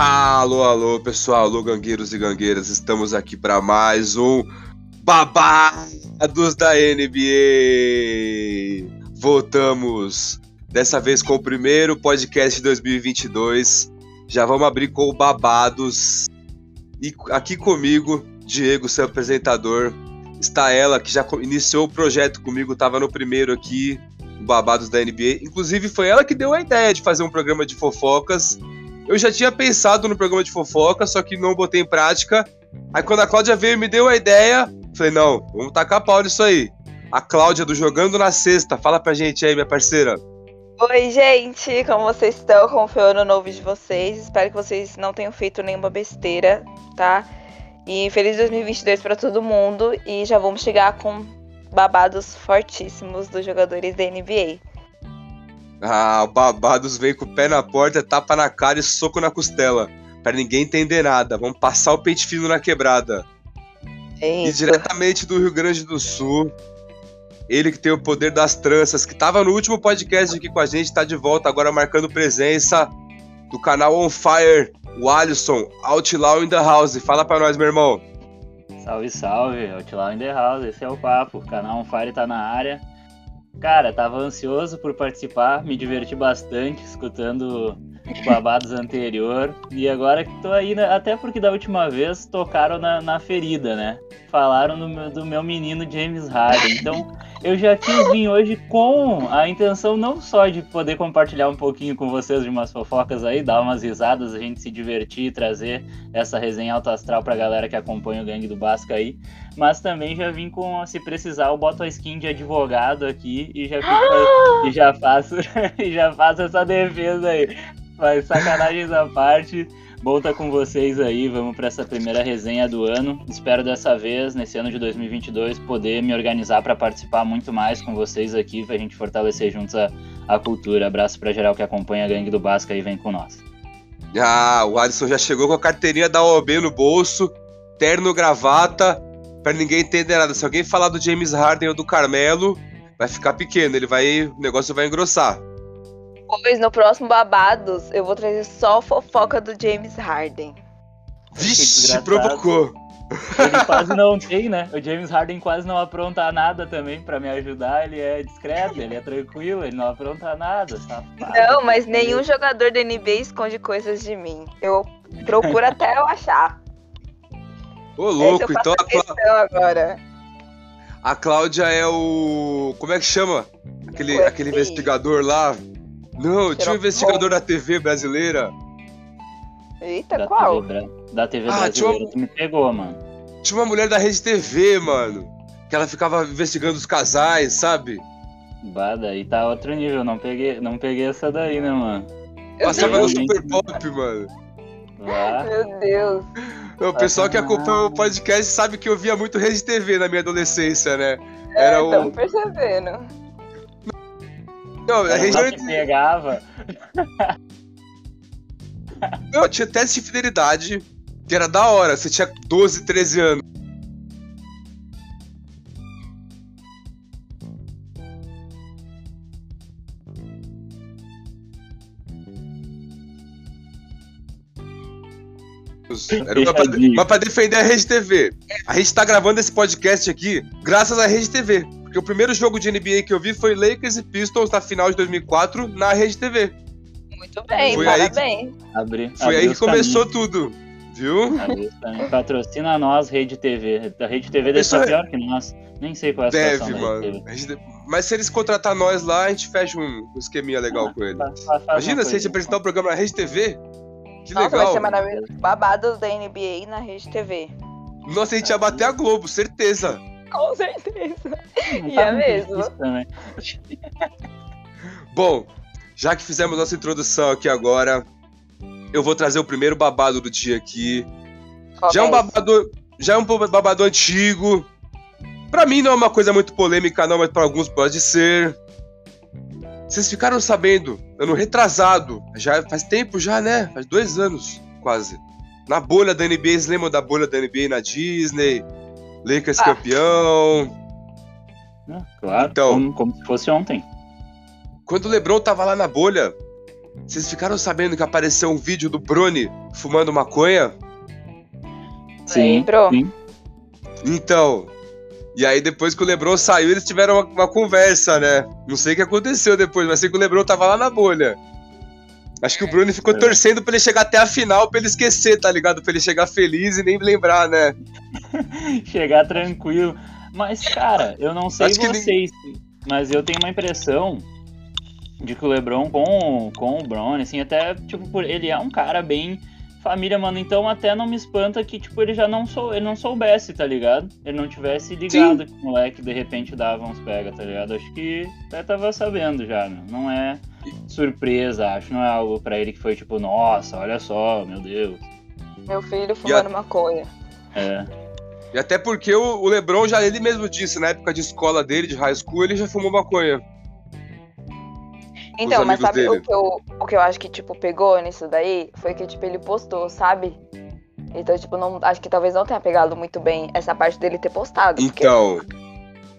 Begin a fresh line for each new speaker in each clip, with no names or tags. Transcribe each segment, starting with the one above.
Alô, alô, pessoal, alô, gangueiros e gangueiras, estamos aqui para mais um Babados da NBA. Voltamos, dessa vez com o primeiro podcast de 2022. Já vamos abrir com o Babados. E aqui comigo, Diego, seu apresentador, está ela que já iniciou o projeto comigo, estava no primeiro aqui, Babados da NBA. Inclusive, foi ela que deu a ideia de fazer um programa de fofocas eu já tinha pensado no programa de fofoca, só que não botei em prática. Aí quando a Cláudia veio e me deu a ideia, falei, não, vamos tacar pau nisso aí. A Cláudia do Jogando na Sexta, fala pra gente aí, minha parceira.
Oi, gente, como vocês estão? Como foi o ano novo de vocês? Espero que vocês não tenham feito nenhuma besteira, tá? E feliz 2022 para todo mundo. E já vamos chegar com babados fortíssimos dos jogadores da NBA.
Ah, o Babados vem com o pé na porta, tapa na cara e soco na costela. Pra ninguém entender nada. Vamos passar o peito fino na quebrada.
É
e diretamente do Rio Grande do Sul, ele que tem o poder das tranças, que tava no último podcast aqui com a gente, tá de volta agora marcando presença do canal On Fire, o Alisson, Outlaw in the House. Fala pra nós, meu irmão.
Salve, salve, Outlaw in the House, esse é o papo. O canal On Fire tá na área. Cara, tava ansioso por participar, me diverti bastante escutando Babados anterior. E agora que tô aí, né, até porque da última vez tocaram na, na ferida, né? Falaram do meu, do meu menino James Harden. Então eu já quis vir hoje com a intenção não só de poder compartilhar um pouquinho com vocês de umas fofocas aí, dar umas risadas, a gente se divertir e trazer essa resenha alto astral pra galera que acompanha o Gangue do Basca aí, mas também já vim com, se precisar, eu boto a skin de advogado aqui e já, fico, e já faço e já faço essa defesa aí. Mas sacanagens à parte, Bom estar tá com vocês aí, vamos para essa primeira resenha do ano. Espero dessa vez, nesse ano de 2022, poder me organizar para participar muito mais com vocês aqui, para a gente fortalecer juntos a, a cultura. Abraço para geral que acompanha a Gangue do Basca e vem com nós.
Ah, o Alisson já chegou com a carteirinha da OAB no bolso, terno, gravata, para ninguém entender nada. Se alguém falar do James Harden ou do Carmelo, vai ficar pequeno, ele vai, o negócio vai engrossar
depois, no próximo Babados, eu vou trazer só fofoca do James Harden.
Vixe, provocou.
Ele quase não tem, né? O James Harden quase não apronta nada também para me ajudar. Ele é discreto, ele é tranquilo, ele não apronta nada, safado.
Não, mas nenhum jogador da NBA esconde coisas de mim. Eu procuro até eu achar.
Ô, louco, então
a Clá... agora.
A Cláudia é o. Como é que chama? Aquele, aquele investigador lá. Não, tinha um investigador da TV brasileira.
Eita, da qual?
TV, da TV ah, brasileira, uma... me pegou, mano.
Tinha uma mulher da Rede TV, mano. Que ela ficava investigando os casais, sabe?
Bah, daí tá outro nível, não peguei, não peguei essa daí, né, mano?
Passava no Super Pop, mano.
Ah. Meu Deus.
O pessoal que acompanha o podcast sabe que eu via muito Rede TV na minha adolescência, né?
Era é, o... percebendo.
Não, a gente não pegava.
Não, tinha teste de fidelidade, que era da hora. Você tinha 12, 13 anos. Era pra, pra defender a Rede TV. A gente tá gravando esse podcast aqui graças à Rede TV. Porque o primeiro jogo de NBA que eu vi foi Lakers e Pistons na final de 2004 na Rede TV.
Muito bem, foi parabéns.
Aí
que, foi aí que começou caminhos. tudo, viu?
Patrocina nós, Rede TV. A Rede TV deve estar pior que nós. Nem sei qual é a
deve, situação mano. Mas se eles contratar nós lá, a gente fecha um, um esqueminha legal ah, com eles. Faz, faz Imagina se a gente apresentar o um programa na Rede TV. Que Nossa, legal.
vai ser maravilhoso. Babados da NBA na Rede TV.
Nossa, a gente ia bater a Globo, certeza.
Com certeza. E é mesmo.
Bom, já que fizemos nossa introdução aqui agora, eu vou trazer o primeiro babado do dia aqui. Qual já é um babado, já é um babado antigo. Para mim não é uma coisa muito polêmica não, mas para alguns pode ser. Vocês ficaram sabendo, ano retrasado, já faz tempo já, né? Faz dois anos, quase. Na bolha da NBA, vocês lembram da bolha da NBA na Disney? Lakers ah. campeão.
Ah, claro, então, como, como, se fosse ontem.
Quando o LeBron tava lá na bolha, Vocês ficaram sabendo que apareceu um vídeo do Brony fumando maconha?
Sim, sim.
Então. E aí, depois que o Lebron saiu, eles tiveram uma, uma conversa, né? Não sei o que aconteceu depois, mas sei que o Lebron tava lá na bolha. Acho que o Bruno ficou
É.
torcendo pra ele chegar até a final, pra ele esquecer, tá ligado? Pra ele chegar feliz e nem lembrar, né?
chegar tranquilo. Mas, cara, eu não sei
Acho que nem-
vocês, mas eu tenho uma impressão de que o LeBron com, com o Bron, assim, até, tipo, por, ele é um cara bem família, mano, então até não me espanta que, tipo, ele já não sou, ele não soubesse, tá ligado? Ele não tivesse ligado que o moleque de repente dava uns pega, tá ligado? Acho que até tava sabendo já, né? Não é surpresa, acho, não é algo pra ele que foi tipo, nossa, olha só, meu Deus.
Meu filho fumando maconha.
É.
E até porque o, o Lebron já ele mesmo disse, na época de escola dele, de high school, ele já fumou maconha.
Então, mas sabe
dele.
o que, eu, o que eu acho que, tipo, pegou nisso daí? Foi que, tipo, ele postou, sabe? Então, tipo, não, acho que talvez não tenha pegado muito bem essa parte dele ter postado. porque-
Então,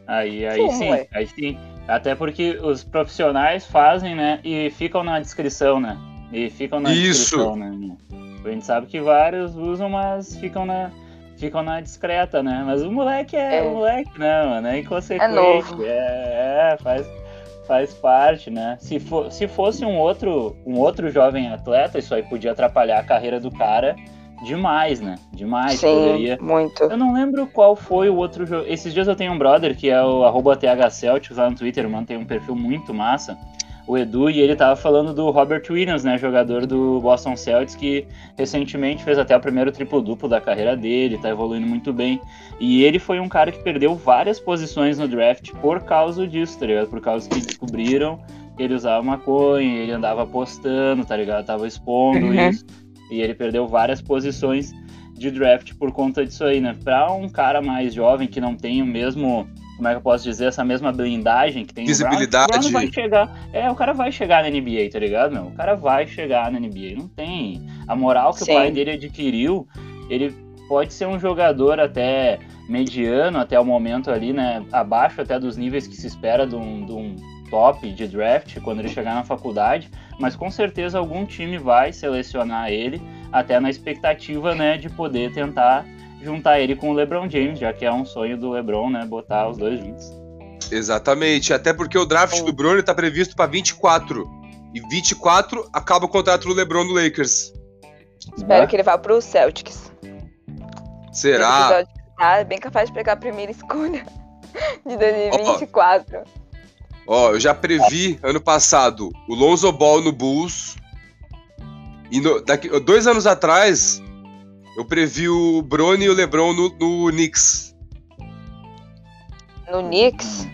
Aí, aí
Como
sim,
é?
aí sim. Até porque os profissionais fazem, né? E ficam na descrição, né? E ficam na
Isso.
descrição, né? A gente sabe que vários usam, mas ficam na, ficam na discreta, né? Mas o moleque é,
É.
o moleque, né, mano? É inconsequente.
É novo.
É, é, faz, faz parte, né? Se, for, se fosse um outro, um outro jovem atleta, isso aí podia atrapalhar a carreira do cara demais, né? Demais.
Sim,
Poderia
muito.
eu não lembro qual foi o outro jogo. Esses dias eu tenho um brother que é o arroba THCeltics lá no Twitter, mano, tem um perfil muito massa. O Edu, e ele tava falando do Robert Williams, né? Jogador do Boston Celtics, que recentemente fez até o primeiro triplo-duplo da carreira dele, tá evoluindo muito bem. E ele foi um cara que perdeu várias posições no draft por causa disso, tá ligado? Por causa que descobriram que ele usava maconha, ele andava postando, tá ligado? Tava expondo
Uhum.
isso. E ele perdeu várias posições de draft por conta disso aí, né? Pra um cara mais jovem que não tem o mesmo, como é que eu posso dizer, essa mesma blindagem que tem
Visibilidade.
o Brown, o Brown vai chegar, é, o cara vai chegar na NBA, tá ligado, meu? O cara vai chegar na NBA, não tem a moral que
Sim.
o pai dele adquiriu, ele pode ser um jogador até mediano até o momento ali, né, abaixo até dos níveis que se espera de um, de um top de draft quando ele chegar na faculdade, mas com certeza algum time vai selecionar ele até na expectativa, né, de poder tentar juntar ele com o LeBron James, já que é um sonho do LeBron, né, botar os dois juntos.
exatamente. Até porque o draft do Bruno tá previsto pra 24. E 24 acaba o contrato do Lebron no Lakers.
Espero que ele vá pro Celtics.
Será?
Episódio Tá bem capaz de pegar a primeira escolha de 2024.
Ó, eu já previ ano passado o Lonzo Ball no Bulls. E no- daqui, dois anos atrás, eu previ o Bronny e o LeBron no, no Knicks.
No Knicks,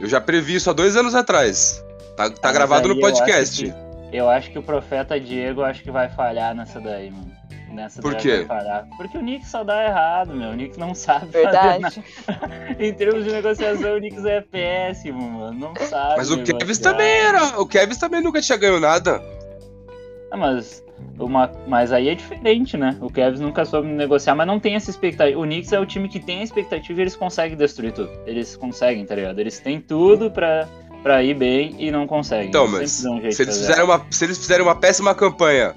Eu já previ isso há dois anos atrás. Tá, tá gravado no
eu acho
podcast.
que- Eu acho que o profeta Diego acho que vai falhar nessa daí, mano. Nessa
Por quê?
Porque o Knicks só dá errado, meu. O Knicks não sabe fazer nada.
verdade.
Em termos de negociação, o Knicks é péssimo, mano. Não sabe.
Mas o. Kevs também era. O Kevs também nunca tinha ganho nada.
Ah, mas, uma, mas aí é diferente, né? O Kevs nunca soube negociar, mas não tem essa expectativa. O Knicks é o time que tem a expectativa e eles conseguem destruir tudo. Eles conseguem, tá ligado? Eles têm tudo pra, pra ir bem e não conseguem.
Então,
Eles
mas
um jeito
Se eles, fizerem uma, se eles fizerem uma péssima campanha,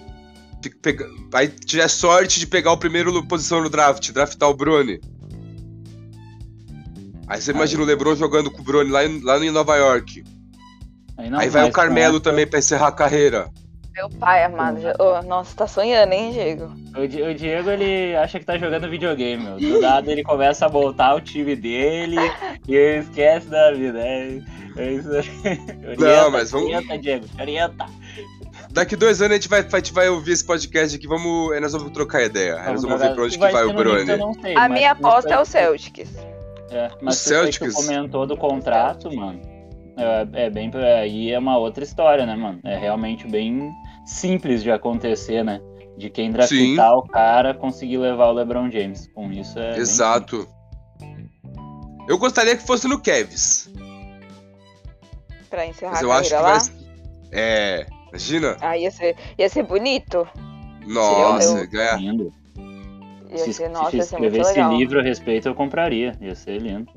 pega- aí tiver sorte de pegar o primeiro posição no draft, draftar o Brony. Aí você imagina o LeBron jogando com o Brony lá em, lá em Nova York.
Aí, não,
aí vai o Carmelo
essa-
também pra encerrar a carreira.
Meu pai amado. já- Ô, nossa, tá sonhando, hein, Diego?
O, Di- o Diego, ele acha que tá jogando videogame, meu. Do nada ele começa a montar o time dele e ele esquece da vida. É, é isso aí. Orienta,
mas vamos-
Orienta, Diego, orienta.
Daqui dois anos a gente vai, a gente vai ouvir esse podcast aqui, vamos, aí nós vamos trocar ideia. Aí nós vamos ver pra onde que vai o Brony.
eu não sei,
A minha aposta é o Celtics.
É, mas
O
aí que
Celtics.
comentou do contrato, mano, é, é bem. Aí é uma outra história, né, mano? É realmente bem simples de acontecer, né? De quem draftar o cara conseguir levar o LeBron James. Com isso é.
Exato. Eu gostaria que fosse no Kevs.
Pra encerrar
Mas
a
eu acho que
lá.
vai. É. Imagina?
Ah, ia ser, ia ser bonito.
Nossa,
eu-
ganhar.
lindo.
Ia
Se,
ser,
se
nossa, ia ser muito
escrevesse
legal.
livro a respeito, eu compraria. Ia ser lindo.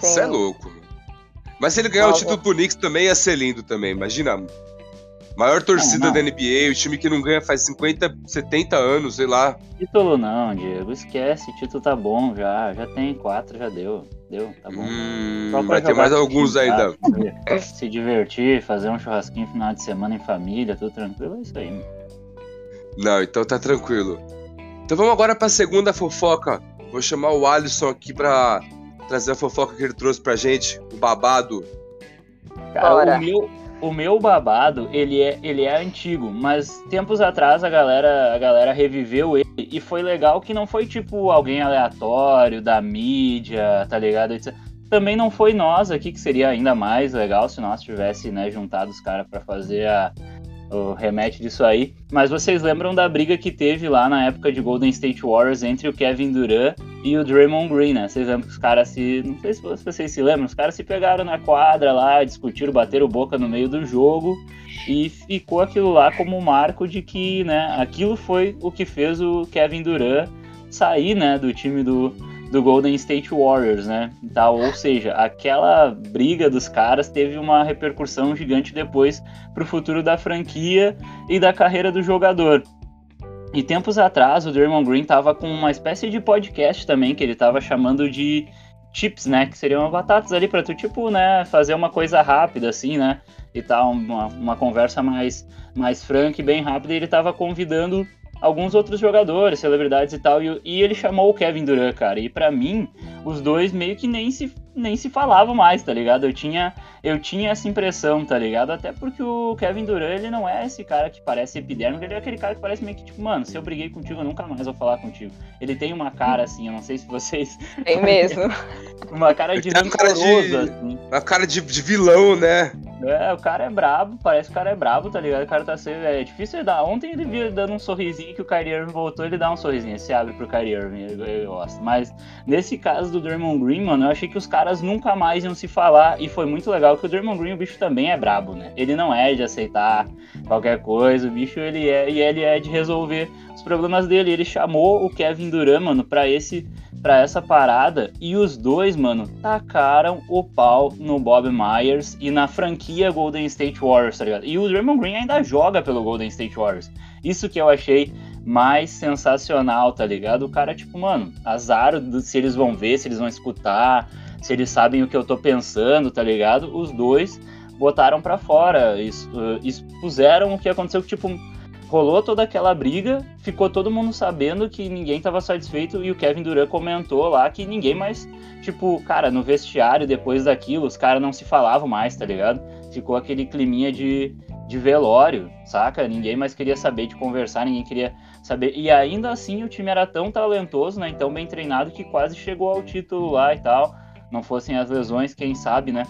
Sim.
Isso é louco. Mas se ele ganhar o título pro Knicks também ia ser lindo também, imagina. Maior torcida
Não, não.
da NBA, o time que não ganha faz 50, 70 anos, sei lá.
Título não, Diego. Esquece, título tá bom já. Já tem quatro, já deu. Deu, tá bom.
Hum, vai ter mais alguns
time,
ainda.
Se divertir, fazer um churrasquinho final de semana em família, tudo tranquilo, é isso aí. mano.
Não, então tá tranquilo. Então vamos agora pra segunda fofoca. Vou chamar o Alisson aqui pra trazer a fofoca que ele trouxe pra gente, o babado.
Cara,
Bora.
o meu, o meu babado, ele é, ele é antigo, mas tempos atrás a galera, a galera reviveu ele e foi legal que não foi tipo alguém aleatório da mídia, tá ligado? Também não foi nós aqui, que seria ainda mais legal se nós tivesse, né, juntado os caras pra fazer a, o remete disso aí. Mas vocês lembram da briga que teve lá na época de Golden State Warriors entre o Kevin Durant e o Draymond Green, né? Vocês lembram que os caras se. Não sei se vocês se lembram, os caras se pegaram na quadra lá, discutiram, bateram boca no meio do jogo e ficou aquilo lá como um marco de que, né, aquilo foi o que fez o Kevin Durant sair, né, do time do, do Golden State Warriors, né? e Tal. Ou seja, aquela briga dos caras teve uma repercussão gigante depois pro futuro da franquia e da carreira do jogador. E tempos atrás, o Draymond Green tava com uma espécie de podcast também, que ele tava chamando de chips, né? Que seriam batatas ali pra tu, tipo, né, fazer uma coisa rápida, assim, né? E tal, uma, uma conversa mais, mais franca e bem rápida. E ele tava convidando alguns outros jogadores, celebridades e tal. E, e ele chamou o Kevin Durant, cara. E pra mim, os dois meio que nem se, nem se falavam mais, tá ligado? Eu tinha, eu tinha essa impressão, tá ligado? Até porque o Kevin Durant, ele não é esse cara que parece epidérmico, ele é aquele cara que parece meio que tipo, mano, se eu briguei contigo, eu nunca mais vou falar contigo. Ele tem uma cara assim, eu não sei se vocês.
Tem mesmo.
Uma cara de rancoroso,
de-
assim.
A cara de, de vilão, né?
É, o cara é brabo, parece que o cara é brabo, tá ligado? O cara tá sendo. É difícil ele dar. Ontem ele viu dando um sorrisinho que o Kyrie Irving voltou, ele dá um sorrisinho, se abre pro Kyrie Irving, eu, eu gosto. Mas nesse caso do Draymond Green, mano, eu achei que os caras nunca mais iam se falar e foi muito legal que o Draymond Green, o bicho também é brabo, né? Ele não é de aceitar qualquer coisa, o bicho ele é e ele é de resolver os problemas dele. Ele chamou o Kevin Durant, mano, pra esse pra essa parada e os dois, mano, tacaram o pau no Bob Myers e na franquia Golden State Warriors, tá ligado? E o Draymond Green ainda joga pelo Golden State Warriors. Isso que eu achei mais sensacional, tá ligado? O cara, tipo, mano, azar se eles vão ver, se eles vão escutar, se eles sabem o que eu tô pensando, tá ligado? Os dois botaram pra fora, uh, expuseram o que aconteceu, que, tipo, rolou toda aquela briga, ficou todo mundo sabendo que ninguém tava satisfeito e o Kevin Durant comentou lá que ninguém mais, tipo, cara, no vestiário depois daquilo, os caras não se falavam mais, tá ligado? Ficou aquele climinha de, de velório, saca? Ninguém mais queria saber de conversar, ninguém queria saber. E ainda assim o time era tão talentoso, né? Tão bem treinado que quase chegou ao título lá e tal. Não fossem as lesões, quem sabe, né?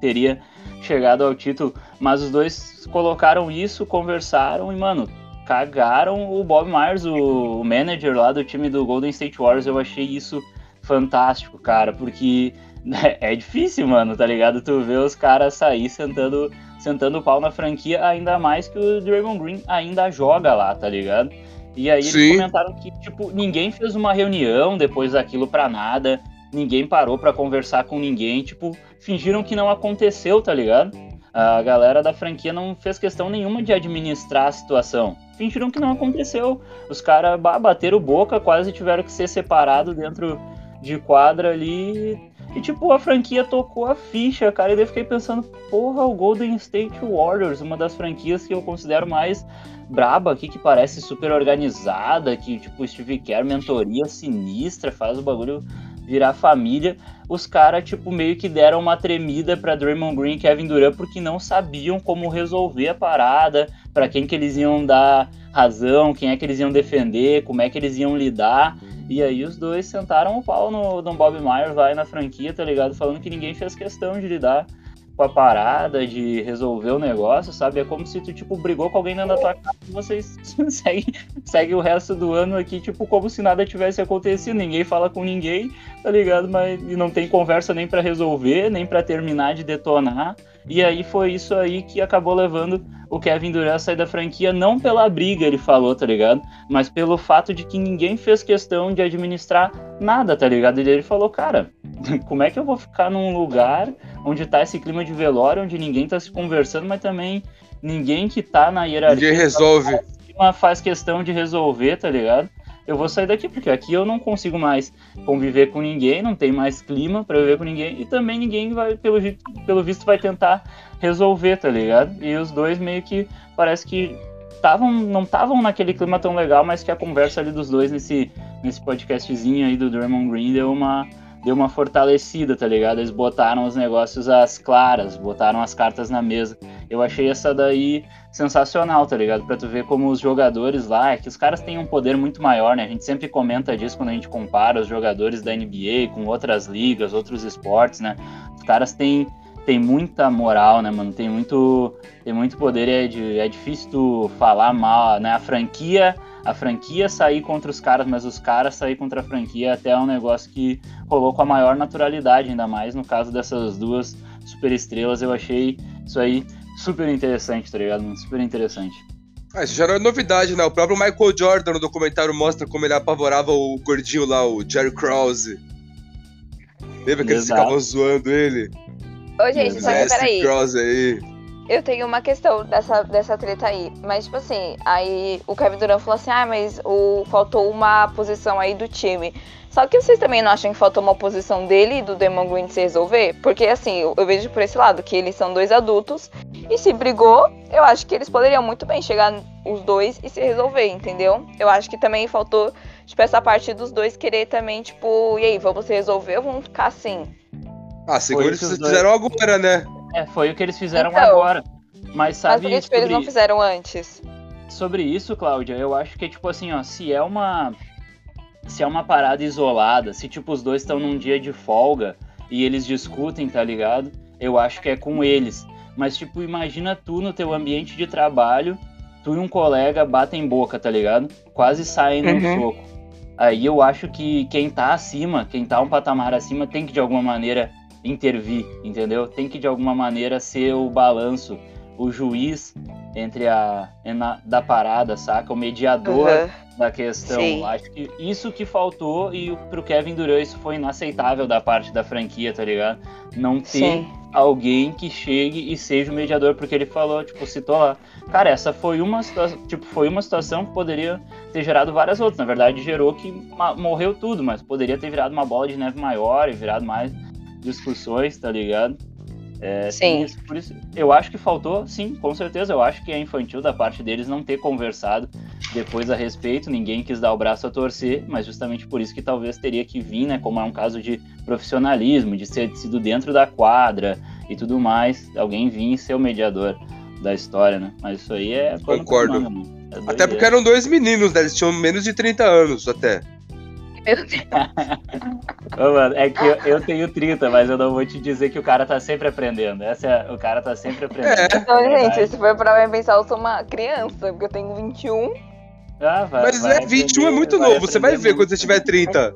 Teria chegado ao título. Mas os dois colocaram isso, conversaram e, mano, cagaram o Bob Myers, o, manager lá do time do Golden State Warriors. Eu achei isso fantástico, cara, porque é difícil, mano, tá ligado? Tu vê os caras sair sentando, sentando o pau na franquia, ainda mais que o Draymond Green ainda joga lá, tá ligado? E aí eles
Sim.
comentaram que, tipo, ninguém fez uma reunião depois daquilo pra nada, ninguém parou pra conversar com ninguém, tipo, fingiram que não aconteceu, tá ligado? A galera da franquia não fez questão nenhuma de administrar a situação. Fingiram que não aconteceu. Os caras bateram boca, quase tiveram que ser separados dentro de quadra ali. E, tipo, a franquia tocou a ficha, cara. E daí eu fiquei pensando, porra, o Golden State Warriors, uma das franquias que eu considero mais braba aqui, que parece super organizada, que, tipo, Steve Kerr, mentoria sinistra, faz o bagulho virar família. Os caras, tipo, meio que deram uma tremida pra Draymond Green e Kevin Durant porque não sabiam como resolver a parada, pra quem que eles iam dar razão, quem é que eles iam defender, como é que eles iam lidar. E aí os dois sentaram o pau no, no Bob Myers vai na franquia, tá ligado? Falando que ninguém fez questão de lidar com a parada, de resolver o negócio, sabe? É como se tu, tipo, brigou com alguém dentro da tua casa e vocês seguem segue o resto do ano aqui, tipo, como se nada tivesse acontecido. Ninguém fala com ninguém, tá ligado? Mas e não tem conversa nem pra resolver, nem pra terminar de detonar. E aí foi isso aí que acabou levando o Kevin Durant a sair da franquia, não pela briga, ele falou, tá ligado? Mas pelo fato de que ninguém fez questão de administrar nada, tá ligado? E ele falou, cara, como é que eu vou ficar num lugar onde tá esse clima de velório, onde ninguém tá se conversando, mas também ninguém que tá na hierarquia.
Ninguém resolve.
Faz questão de resolver, tá ligado? Eu vou sair daqui, porque aqui eu não consigo mais conviver com ninguém, não tem mais clima para viver com ninguém, e também ninguém vai, pelo, pelo visto, vai tentar resolver, tá ligado? E os dois meio que parece que tavam, não estavam naquele clima tão legal, mas que a conversa ali dos dois nesse, nesse podcastzinho aí do Draymond Green deu uma, deu uma fortalecida, tá ligado? Eles botaram os negócios às claras, botaram as cartas na mesa. Eu achei essa daí sensacional, tá ligado? Pra tu ver como os jogadores lá, é que os caras têm um poder muito maior, né? A gente sempre comenta disso quando a gente compara os jogadores da NBA com outras ligas, outros esportes, né? Os caras têm tem muita moral, né, mano? Tem muito, tem muito poder é, de, é difícil tu falar mal, né? A franquia, a franquia sair contra os caras, mas os caras sair contra a franquia até é um negócio que rolou com a maior naturalidade, ainda mais no caso dessas duas super estrelas. Eu achei isso aí super interessante, tá ligado? Super interessante.
Ah, isso já não é novidade, né? O próprio Michael Jordan no documentário mostra como ele apavorava o gordinho lá, o Jerry Krause. Lembra que eles ficavam zoando ele?
Ô, gente, só que peraí. Aí. Eu tenho uma questão dessa, dessa treta aí. Mas, tipo assim, aí o Kevin Durant falou assim: ah, mas o, faltou uma posição aí do time. Só que vocês também não acham que faltou uma posição dele e do Demon Green se resolver? Porque, assim, eu, eu, vejo por esse lado, que eles são dois adultos. E se brigou, eu acho que eles poderiam muito bem chegar os dois e se resolver, entendeu? Eu acho que também faltou, tipo, essa parte dos dois querer também, tipo, e aí, vamos se resolver ou vamos ficar assim?
Ah, segundo eles fizeram agora, né?
É, foi o que eles fizeram então, agora. Mas sabe.
Mas por que eles não fizeram antes?
Sobre isso, Cláudia, eu acho que, tipo assim, ó, se é uma. Se é uma parada isolada, se tipo os dois estão num dia de folga e eles discutem, tá ligado? Eu acho que é com eles. Mas, tipo, imagina tu no teu ambiente de trabalho, tu e um colega batem boca, tá ligado? Quase saem uhum. no soco. Aí eu acho que quem tá acima, quem tá um patamar acima, tem que de alguma maneira intervir, entendeu? Tem que de alguma maneira ser o balanço, o juiz entre a na, da parada, saca? O mediador uhum. da questão. Sim. Acho que isso que faltou e pro Kevin Durant isso foi inaceitável da parte da franquia, tá ligado? Não ter Sim. alguém que chegue e seja o mediador, porque ele falou, tipo, citou lá. Cara, essa foi uma situação, tipo, foi uma situação que poderia ter gerado várias outras. Na verdade, gerou que morreu tudo, mas poderia ter virado uma bola de neve maior e virado mais discussões, tá ligado?
É, sim.
Isso, por isso, eu acho que faltou, sim, com certeza. Eu acho que é infantil da parte deles não ter conversado depois a respeito. Ninguém quis dar o braço a torcer, mas justamente por isso que talvez teria que vir, né? Como é um caso de profissionalismo, de ser sido dentro da quadra e tudo mais, alguém vir e ser o mediador da história, né? Mas isso aí é.
Concordo. É até porque eram dois meninos, né? Eles tinham menos de 30 anos até.
Meu Deus. Ô, mano, é que eu, eu, tenho 30, mas eu não vou te dizer que o cara tá sempre aprendendo. Essa é, o cara tá sempre aprendendo. É.
Então, gente, se for pra mim pensar, eu sou uma criança, porque eu tenho 21.
Ah, vai, mas vai é, 21 é muito novo, você vai ver quando você tiver 30.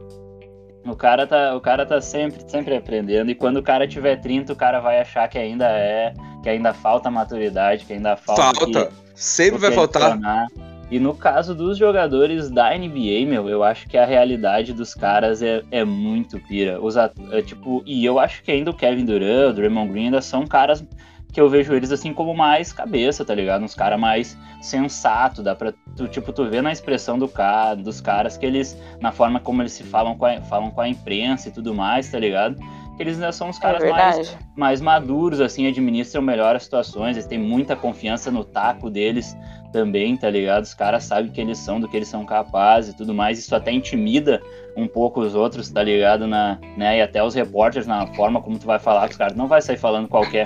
O cara tá, o cara tá sempre, sempre aprendendo. E quando o cara tiver 30, o cara vai achar que ainda é, que ainda falta maturidade, que ainda falta.
Falta. Que, sempre vai faltar.
E no caso dos jogadores da NBA, meu, eu acho que a realidade dos caras é, é muito pira. Os é, tipo, e eu acho que ainda o Kevin Durant, o Draymond Green ainda são caras que eu vejo eles assim como mais cabeça, tá ligado? Uns caras mais sensato, dá pra tu, tipo, tu vê na expressão do cara, dos caras que eles, na forma como eles se falam com a, falam com a imprensa e tudo mais, tá ligado? Que eles ainda são os é caras é mais, mais maduros, assim, administram melhor as situações, eles têm muita confiança no taco deles, também, tá ligado? Os caras sabem quem eles são, do que eles são capazes e tudo mais. Isso até intimida um pouco os outros, tá ligado? Na, né? E até os repórteres, na forma como tu vai falar, os caras não vai sair falando qualquer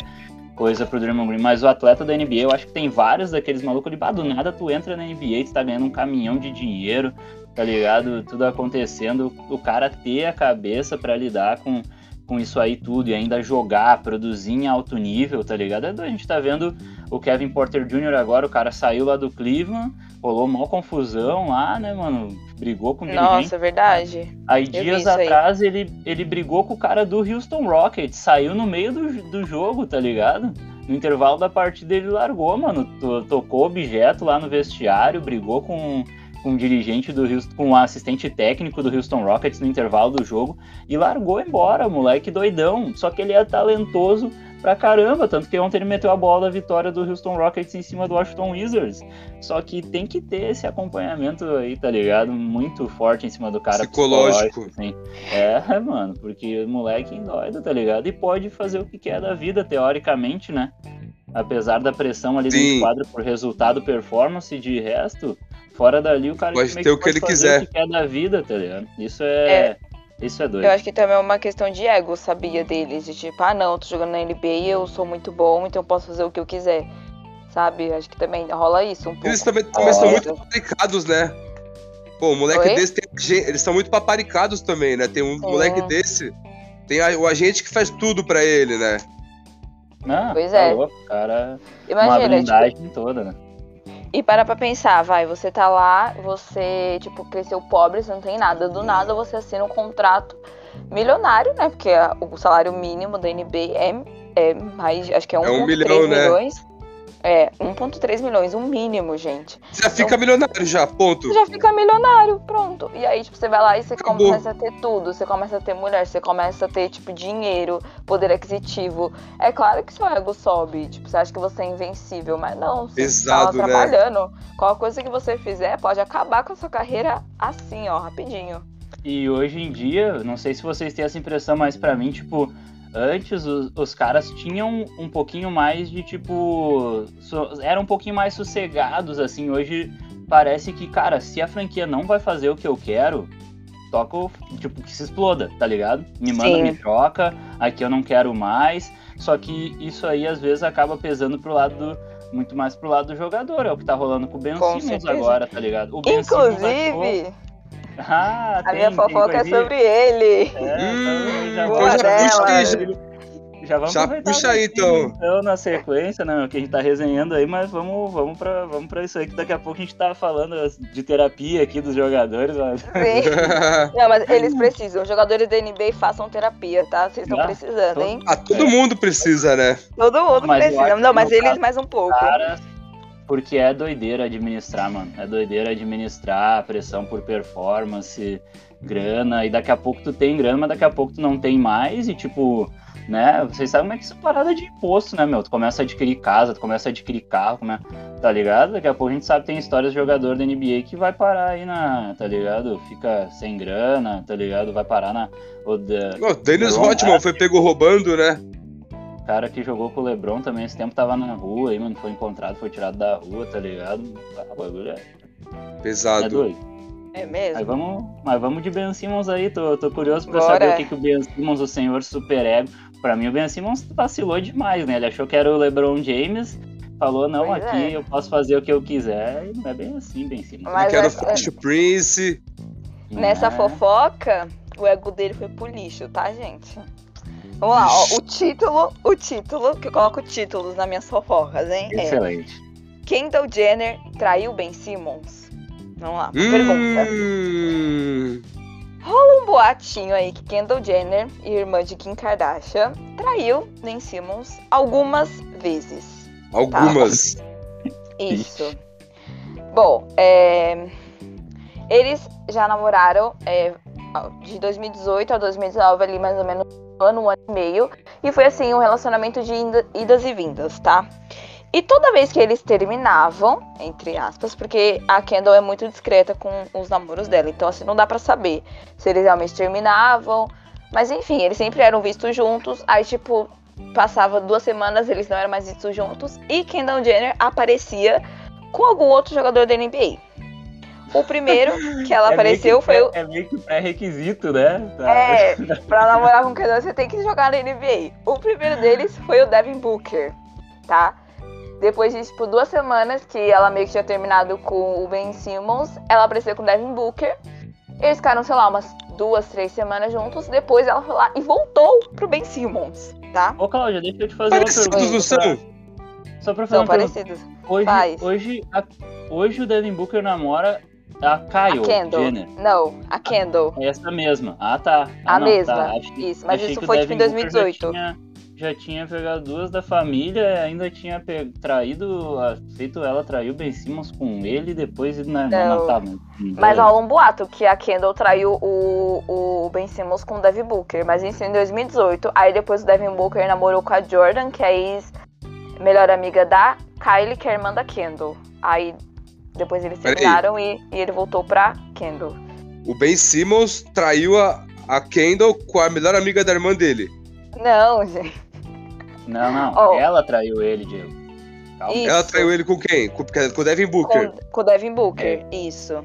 coisa pro Draymond Green, mas o atleta da NBA, eu acho que tem vários daqueles malucos de bah, do nada tu entra na NBA, tu tá ganhando um caminhão de dinheiro, tá ligado? Tudo acontecendo, o cara ter a cabeça para lidar com com isso aí tudo e ainda jogar, produzir em alto nível, tá ligado? É a gente tá vendo o Kevin Porter Jr. agora, o cara saiu lá do Cleveland, rolou uma confusão lá, né, mano? Brigou com
ninguém. Nossa, é verdade.
Aí Eu dias atrás aí. ele, ele brigou com o cara do Houston Rockets, saiu no meio do, do jogo, tá ligado? No intervalo da partida ele largou, mano. Tocou objeto lá no vestiário, brigou com com um dirigente do Houston, com um assistente técnico do Houston Rockets no intervalo do jogo e largou embora, moleque doidão. Só que ele é talentoso pra caramba. Tanto que ontem ele meteu a bola da vitória do Houston Rockets em cima do Washington Wizards. Só que tem que ter esse acompanhamento aí, tá ligado? Muito forte em cima do cara.
Psicológico.
Assim. É, mano, porque o moleque é doido, tá ligado? E pode fazer o que quer da vida, teoricamente, né? Apesar da pressão ali
Sim.
no quadro por resultado, performance, de resto, fora dali o cara
Pode ter o que ele quiser.
O que quer da vida, tá ligado? Isso é. Isso é doido.
Eu acho que também é uma questão de ego, sabia, deles. De tipo, ah não, tô jogando na NBA e eu sou muito bom, então eu posso fazer o que eu quiser. Sabe? Acho que também rola isso um pouco.
Eles também, também são
É.
muito paparicados, né? Pô, o moleque
Oi?
desse tem. Eles são muito paparicados também, né? Tem um
Sim.
moleque desse. Tem a- o agente que faz tudo pra ele, né?
Não,
Pois
tá
é.
louco, o cara. uma
Imagina, tipo,
blindagem toda, né?
E para pra pensar, vai, você tá lá, você, tipo, cresceu pobre, você não tem nada. Do nada você assina um contrato milionário, né? Porque o salário mínimo da NBA é, é mais, acho que é 1,3
um milhão, né?
milhões. É, 1,3 milhões, um mínimo, gente.
Você já fica milionário já, ponto.
Já fica milionário, pronto. E aí, tipo, você vai lá e você
Acabou.
começa a ter tudo. Você começa a ter mulher, você começa a ter, tipo, dinheiro, poder aquisitivo. É claro que seu ego sobe. Tipo, você acha que você é invencível, mas não. Você
Pesado,
tá
né?
trabalhando. Qualquer coisa que você fizer pode acabar com a sua carreira assim, ó, rapidinho.
E hoje em dia, não sei se vocês têm essa impressão, mas pra mim, tipo, antes os, os caras tinham um pouquinho mais de, tipo. so- eram um pouquinho mais sossegados, assim. Hoje parece que, cara, se a franquia não vai fazer o que eu quero, toca o. Tipo, que se exploda, tá ligado? Me manda,
Sim.
me troca, aqui eu não quero mais. Só que isso aí às vezes acaba pesando pro lado do. Muito mais pro lado do jogador, é o que tá rolando com o Ben
Com
Simmons
certeza.
agora, tá ligado? O Ben
Inclusive,
Ah,
a
tem-
minha
tem
fofoca é sobre ele.
É,
Hum,
então já
dela.
já, já vamos
Já puxa aí,
pouquinho,
então.
então na sequência, né, que a gente tá resenhando aí, mas vamos, vamos, pra, vamos pra isso aí, que daqui a pouco a gente tá falando de terapia aqui dos jogadores. Mas...
Sim. Não, mas eles precisam. Os jogadores da NBA façam terapia, tá? Vocês estão
Ah,
precisando, hein?
ah, todo mundo precisa, né?
Todo mundo
Mas eu
precisa. Não, mas eles mais um pouco.
Cara, porque é doideira administrar, mano. É doideira administrar pressão por performance, grana, e daqui a pouco tu tem grana, mas daqui a pouco tu não tem mais, e tipo, né? Vocês sabem como é que isso é parada de imposto, né, meu? Tu começa a adquirir casa, tu começa a adquirir carro, come... tá ligado? Daqui a pouco a gente sabe que tem histórias de jogador da NBA que vai parar aí na, tá ligado? Fica sem grana, tá ligado? Vai parar na. O da...
O Dennis Rodman foi pego roubando, né?
O cara que jogou com o Lebron também esse tempo tava na rua aí, mano. Foi encontrado, foi tirado da rua, tá ligado? Ah, O bagulho é, é
Pesado.
doido.
É
Mas
mesmo?
vamos, mas vamos de Ben Simmons aí, tô, tô curioso pra
Bora.
saber o que, que o Ben Simmons, o senhor super ego. Pra mim, o Ben Simmons vacilou demais, né? Ele achou que era o LeBron James, falou, não,
Pois
aqui
é.
eu posso fazer o que eu quiser. E não é bem assim, Ben Simmons.
Mas
Eu quero
essa-
Fresh Prince.
Nessa
É.
fofoca, o ego dele foi pro lixo, tá, gente? Vamos lá, ó, o título, o título, que eu coloco títulos nas minhas fofocas, hein? É
Excelente.
Kendall Jenner traiu Ben Simmons? Vamos lá, pergunta.
Hum,
Um boatinho aí que Kendall Jenner, irmã de Kim Kardashian, traiu Ben Simmons algumas vezes.
algumas.
Isso. Bom, é, eles já namoraram é, de 2018 a 2019, ali mais ou menos ano, um ano e meio. E foi assim, um relacionamento de idas e vindas, tá? E toda vez que eles terminavam, entre aspas, porque a Kendall é muito discreta com os namoros dela, então assim, não dá pra saber se eles realmente terminavam. Mas enfim, eles sempre eram vistos juntos. Aí, tipo, passava duas semanas, eles não eram mais vistos juntos. E Kendall Jenner aparecia com algum outro jogador da NBA. O primeiro que ela
É
apareceu
que
foi o.
É meio que pré-requisito, né? Tá.
É, pra namorar com Kendall você tem que jogar na NBA. O primeiro deles foi o Devin Booker, tá? Depois de, tipo, duas semanas que ela meio que tinha terminado com o Ben Simmons, ela apareceu com o Devin Booker. Eles ficaram, sei lá, umas duas, três semanas juntos. Depois ela foi lá e voltou pro Ben Simmons, tá?
Ô, Cláudia, deixa eu te fazer uma
Parecidos
pergunta.
não são?
Só pra fazer
São
uma pergunta.
parecidos.
Hoje,
Faz.
hoje, a- hoje o Devin Booker namora a Kyle
A Kendall.
Jenner.
Não, a Kendall.
É essa mesma. Ah, tá. Ah,
A
não,
mesma.
Tá. Achei-
Isso, mas isso foi tipo em
Booker já
2018.
tinha- já tinha pegado duas da família, ainda tinha pe- traído, feito ela trair o Ben Simmons com ele e depois na, na,
Não.
tá,
Mas rola um boato que a Kendall traiu o, o Ben Simmons com o Devin Booker, mas isso em 2018. Aí depois o Devin Booker namorou com a Jordan, que é a ex melhor amiga da Kylie, que é irmã da Kendall. Aí depois eles terminaram e, e ele voltou pra Kendall.
O Ben Simmons traiu a, a Kendall com a melhor amiga da irmã dele.
Não, gente.
Não, não,
Oh.
ela traiu ele, Diego.
Ela traiu ele com quem? Com, com o Devin Booker.
Com, com o Devin Booker, isso.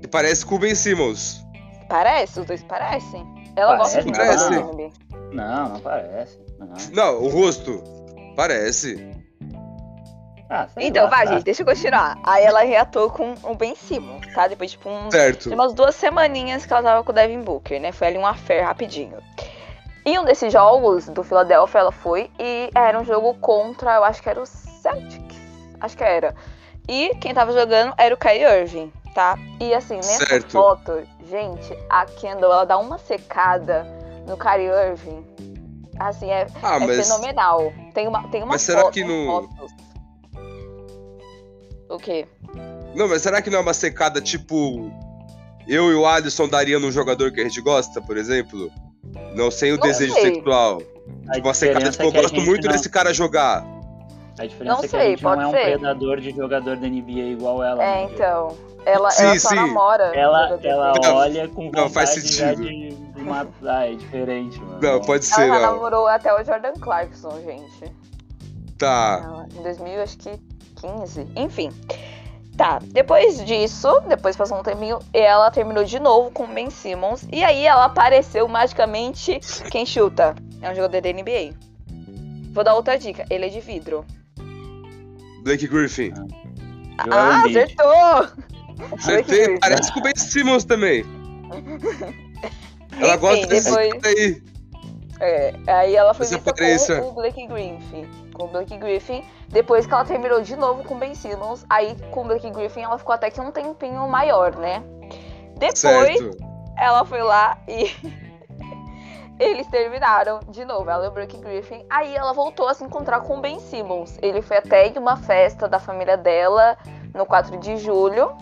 Que parece com o Ben Simmons.
Parece? Os dois parecem? Ela gosta de
Parece.
Não, não parece. Não.
Não, o rosto. Parece.
Ah,
Então,
lá,
vai,
tá.
gente, deixa eu continuar. Aí ela reatou com o Ben Simmons, tá? Depois, tipo, um,
Certo.
de umas duas semaninhas que ela tava com o Devin Booker, né? Foi ali um affair rapidinho. Em um desses jogos do Philadelphia, ela foi e era um jogo contra, eu acho que era o Celtics. Acho que era. E quem tava jogando era o Kyrie Irving, tá? E assim, nessa
Certo.
foto, gente, a Kendall, ela dá uma secada no Kyrie Irving. Assim, é,
Ah,
é
mas.
fenomenal. Tem uma, tem uma
Mas será
foto,
que no-
fotos. O quê?
Não, mas será que não é uma secada tipo. Eu e o Alisson daria num jogador que a gente gosta, por exemplo? Não sem o
Não
desejo
sei.
sexual.
A
Tipo, uma secada, tipo,
é
eu
a
gosto muito
não-
desse cara jogar.
A diferença
Não
é que a
sei,
gente não
pode
é um
ser.
predador de jogador da NBA igual ela.
É, então. Ela,
Sim,
ela só
sim.
namora.
Ela, ela
Não,
olha com vontade
não, faz sentido.
de, de matar, é diferente, mano.
Não, pode ser,
Ela
não.
namorou até o Jordan Clarkson, gente.
Tá.
Ela- Em 2000, acho que 15. Enfim. Tá, depois disso, depois passou um tempinho, ela terminou de novo com o Ben Simmons. E aí ela apareceu magicamente. Quem chuta? É um jogador da NBA. Vou dar outra dica. Ele é de vidro.
Blake Griffin.
Ah,
Embiid.
acertou!
Acertei, parece com o Ben Simmons também. Ela
Enfim,
gosta desse
depois-
aí.
É, aí ela foi
Essa
vista
aparência.
com o Blake Griffin. Com o Blake Griffin. Depois que ela terminou de novo com o Ben Simmons. Aí com o Blake Griffin ela ficou até que um tempinho maior, né? Depois
Certo.
ela foi lá e eles terminaram de novo, ela e o Blake Griffin. Aí ela voltou a se encontrar com o Ben Simmons. Ele foi até em uma festa da família dela no 4 de julho.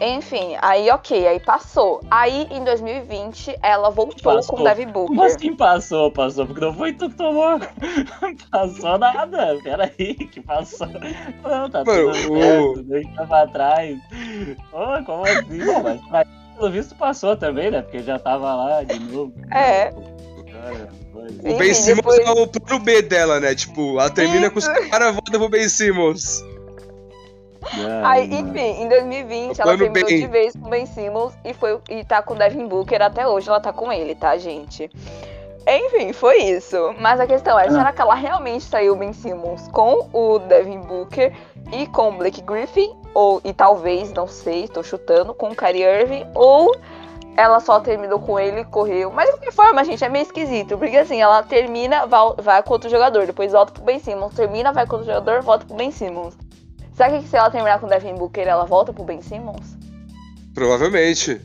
Enfim, aí ok, aí passou. Aí em 2020 ela voltou
Passou.
com o Devin
Como
Booker.
assim passou? Passou, porque não foi tu que tomou. passou nada. Peraí, que passou. Não, tá
Mano,
tudo
o-
certo, deixa pra trás. Ô, como assim? Mas pra- pelo visto passou também, né? Porque já tava lá de novo.
É.
Cara.
O Ben Simmons
depois-
é o plano B dela, né? Tipo, ela termina com os
Isso.
caras, volta pro Ben Simmons.
Aí, enfim, em 2020
Tô
ela terminou
bem.
de vez com o Ben Simmons e, foi, e tá com o Devin Booker até hoje. Ela tá com ele, tá, gente? Enfim, foi isso. Mas a questão é,
Ah.
será que ela realmente saiu o Ben Simmons com o Devin Booker e com o Blake Griffin? Ou, e talvez, não sei, tô chutando, com o Kyrie Irving? Ou ela só terminou com ele e correu? Mas de qualquer forma, gente, é meio esquisito. Porque assim, ela termina, vai, vai com outro jogador, depois volta pro Ben Simmons. Termina, vai com outro jogador, volta pro Ben Simmons. Será que se ela terminar com o Devin Booker, ela volta pro Ben Simmons?
Provavelmente.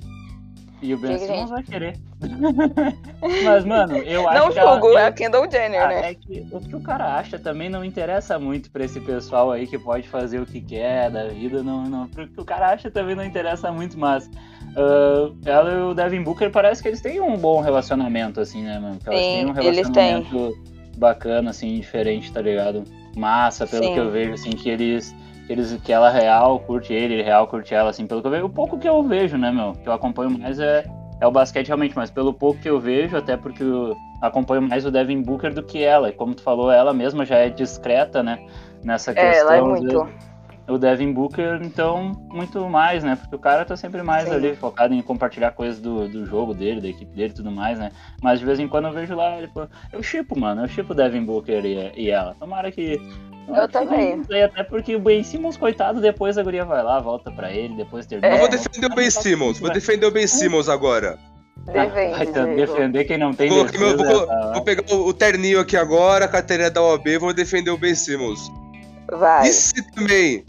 E o Ben
Diga,
Simmons
gente.
vai querer. Mas, mano, eu acho
Não
que ela-
julgo, é a Kendall Jenner,
Ah,
né?
é que o que o cara acha também não interessa muito pra esse pessoal aí que pode fazer o que quer da vida, não, não. O que o cara acha também não interessa muito, mas ah, ela e o Devin Booker parece que eles têm um bom relacionamento, assim, né, mano? Que elas
Sim,
têm um
eles têm.
relacionamento bacana, assim, diferente, tá ligado? Massa, pelo
Sim.
que eu vejo, assim, que eles. Que, eles, que ela real curte ele, ele real curte ela, assim, pelo que eu vejo. O pouco que eu vejo, né, meu? Que eu acompanho mais é, é o basquete realmente, mas pelo pouco que eu vejo, até porque eu acompanho mais o Devin Booker do que ela. E como tu falou, ela mesma já é discreta, né? Nessa
É,
questão.
ela é muito.
O Devin Booker, então, muito mais, né? Porque o cara tá sempre mais
Sim.
ali focado em compartilhar coisas do, do jogo dele, da equipe dele e tudo mais, né? Mas de vez em quando eu vejo lá, ele, pô, eu chipo, mano, eu chipo o Devin Booker e, e ela. Tomara que.
Eu também.
Aí, Até porque o Ben Simmons, coitado, depois a guria vai lá, volta pra ele, depois termina.
Eu vou
É.
defender o Ben Simmons. Vou defender o Ben Simmons agora.
Defende, Diego.
defender quem não tem
meu-
defesa.
vou,
tá
vou pegar o, o terninho aqui agora, a carteirinha da OAB, vou defender o Ben Simmons.
Vai.
E se também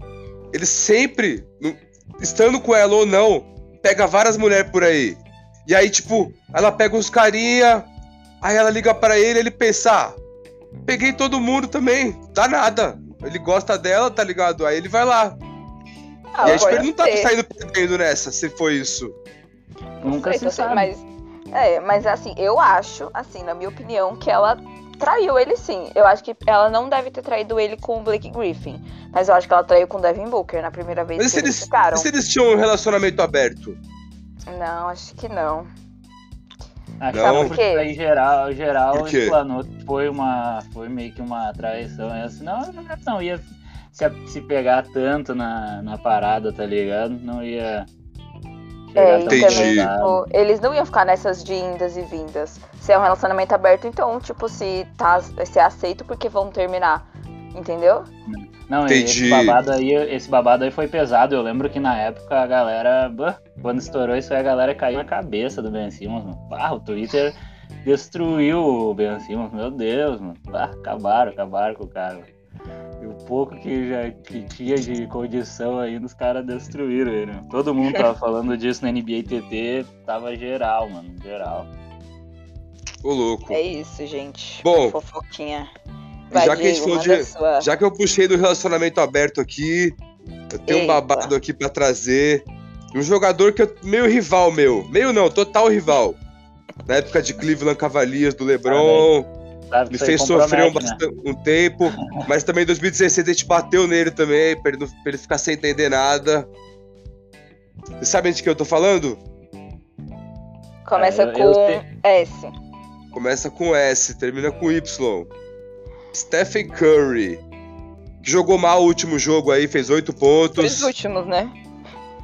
ele sempre, estando com ela ou não, pega várias mulheres por aí. E aí, tipo, ela pega uns carinha, Aí ela liga pra ele, ele pensa, ah, peguei todo mundo também, dá nada. Ele gosta dela, tá ligado? Aí ele vai lá.
Ah,
e aí, tipo, ele não tá
ser.
saindo perdendo nessa, se foi isso.
Nunca
sei,
se
não sei,
sabe.
Mas, é, mas assim, eu acho, assim, na minha opinião, que ela traiu ele sim. Eu acho que ela não deve ter traído ele com o Blake Griffin. Mas eu acho que ela traiu com o Devin Booker na primeira vez
Mas
que
se
eles
eles,
ficaram.
e se eles tinham um relacionamento aberto?
Não, acho que não.
Acho
Não.
que porque aí geral, geral
Por quê?
foi uma. Foi meio que uma traição. Essa. Não, não, não ia se, se pegar tanto na, na parada, tá ligado? Não ia.
É, e
tão
Entendi.
tipo, eles não iam ficar nessas de indas e vindas. Se é um relacionamento aberto, então, tipo, se tá se é aceito, porque vão terminar. Entendeu?
Não, esse
Entendi.
babado aí, esse babado aí foi pesado. Eu lembro que na época a galera, bah, quando estourou isso aí, a galera caiu na cabeça do Ben Simmons, mano. Ah, o Twitter destruiu o Ben Simmons, meu Deus, mano. Ah, acabaram, acabaram com o cara. E o pouco que já que tinha de condição aí, os caras destruíram ele. mano. Todo mundo tava falando disso na NBA TT, tava geral, mano, geral.
Ô, louco.
É isso, gente.
Bom,
Fofoquinha.
Já que a gente falou de-
sua.
Já que eu puxei do relacionamento aberto aqui, eu tenho um
Eita.
babado aqui pra trazer. Um jogador que é meio rival meu. Meio não, total rival. Na época de Cleveland Cavaliers do LeBron,
Sabe
me fez sofrer um,
né?
um tempo. Mas também em 2016 a gente bateu nele também, pra ele, não- pra ele ficar sem entender nada. Vocês sabem de que eu tô falando?
Começa
eu- eu
com. S.
Começa com S, termina com Y. Stephen Curry. Que jogou mal o último jogo aí, fez oito pontos.
Os últimos, né?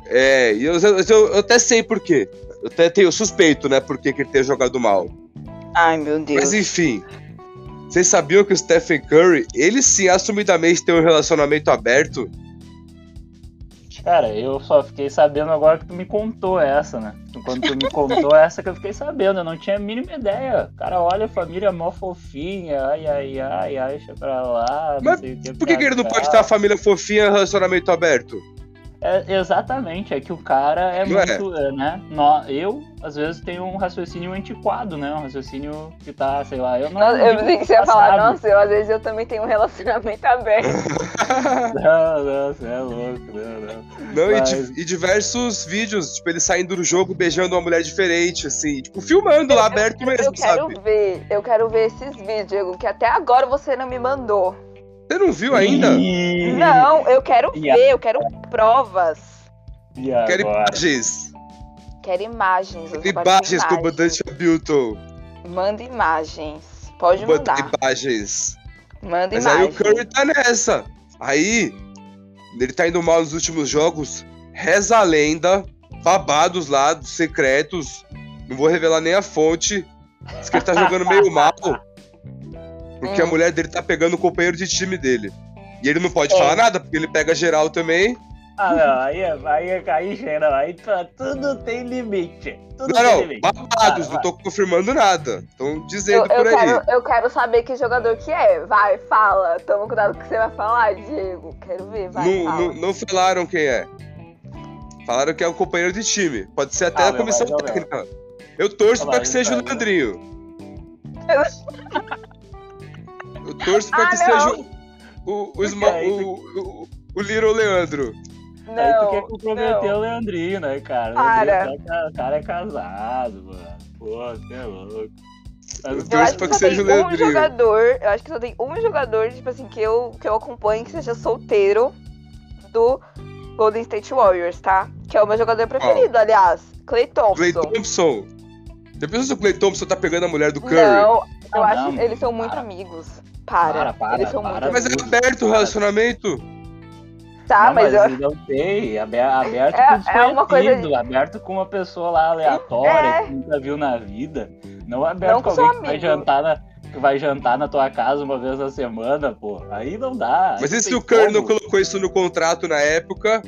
É, e eu, eu- eu- até sei por quê. Eu até tenho suspeito, né, por que ele tenha jogado mal.
Ai, meu Deus.
Mas enfim. Vocês sabiam que o Stephen Curry, ele sim, assumidamente tem um relacionamento aberto?
Cara, eu só fiquei sabendo agora que tu me contou essa, né? Quando tu me contou essa que eu fiquei sabendo, eu não tinha a mínima ideia. Cara, olha a família mó fofinha, ai, ai, ai, ai, deixa pra lá, não
Mas
sei o que.
Por que, que ele não pode ter uma família fofinha relacionamento aberto?
É, exatamente, é que o cara é
Não é?
muito, é, né? nó- eu, às vezes, tenho um raciocínio antiquado, né? Um raciocínio que tá, sei lá, eu não.
Nossa,
não
eu pensei que você ia falar, nossa, eu, às vezes eu também tenho um relacionamento aberto.
Não, não, você é louco, não, não.
Não, e,
Mas-
di- e diversos vídeos, tipo, ele saindo do jogo beijando uma mulher diferente, assim, tipo, filmando lá aberto
eu
mesmo,
quero
sabe?
ver, eu quero ver esses vídeos, Diego, que até agora você não me mandou.
Você não viu ainda?
E...
Não, eu quero
E
ver, eu quero provas.
E
Quero imagens.
Quero imagens. de
Imagens com o
imagens.
Dante Hamilton.
Manda imagens. Pode
Bota
mandar.
imagens.
Manda
Mas aí o
imagens.
Curry tá nessa. Aí, ele tá indo mal nos últimos jogos. Reza a lenda, babados lá, dos secretos. Não vou revelar nem a fonte. Diz que ele tá jogando meio mal. Porque a
Hum.
mulher dele tá pegando o companheiro de time dele. E ele não pode
É.
falar nada, porque ele pega geral também.
Ah, não, aí, é- aí, é- aí chega, aí tá- tudo tem limite. Tudo
Não,
tem
não,
limite.
babados,
Vai,
não tô confirmando nada. Estão
Eu,
dizendo
eu
por aí.
quero, eu quero saber que jogador que é. Vai, fala. Toma cuidado com o que você vai falar, Diego. Quero ver, vai,
não,
fala.
não, não falaram quem é. Falaram que é um companheiro de time. Pode ser até
Ah,
a comissão técnica. Eu torço
Olha
pra que seja o
tá.
Leandrinho. Eu torço pra
Ah,
que
não.
seja o, o, o, o, o, o Little Leandro.
Aí tu quer
Não,
comprometer
não.
o Leandrinho, né, cara? O
Para.
Tá O cara é casado, mano. Pô, você é louco. Mas
Eu
o
Eu
torço
acho
pra
que
que
só tem
seja o
um
Leandrinho.
jogador. Eu acho que só tem um jogador, tipo assim, que eu, que eu acompanho que seja solteiro do Golden State Warriors, tá? Que é o meu jogador preferido, aliás. Clay Thompson.
Clay Thompson. Depois se o Clay Thompson tá pegando a mulher do Curry.
Não, eu
Não,
acho
não,
que eles são muito amigos. Para.
Para, para,
eles são
para.
muito
Mas é aberto o relacionamento.
Tá,
não,
mas,
mas,
eu.
não tem. abe- Aberto
É-
com
é uma coisa
desconhecido, aberto com uma pessoa lá aleatória
É.
que nunca viu na vida. Não aberto
Não
com alguém que vai jantar na. Que vai jantar na tua casa uma vez na semana, pô. Aí não dá.
Mas e se o Curry não colocou isso no contrato na época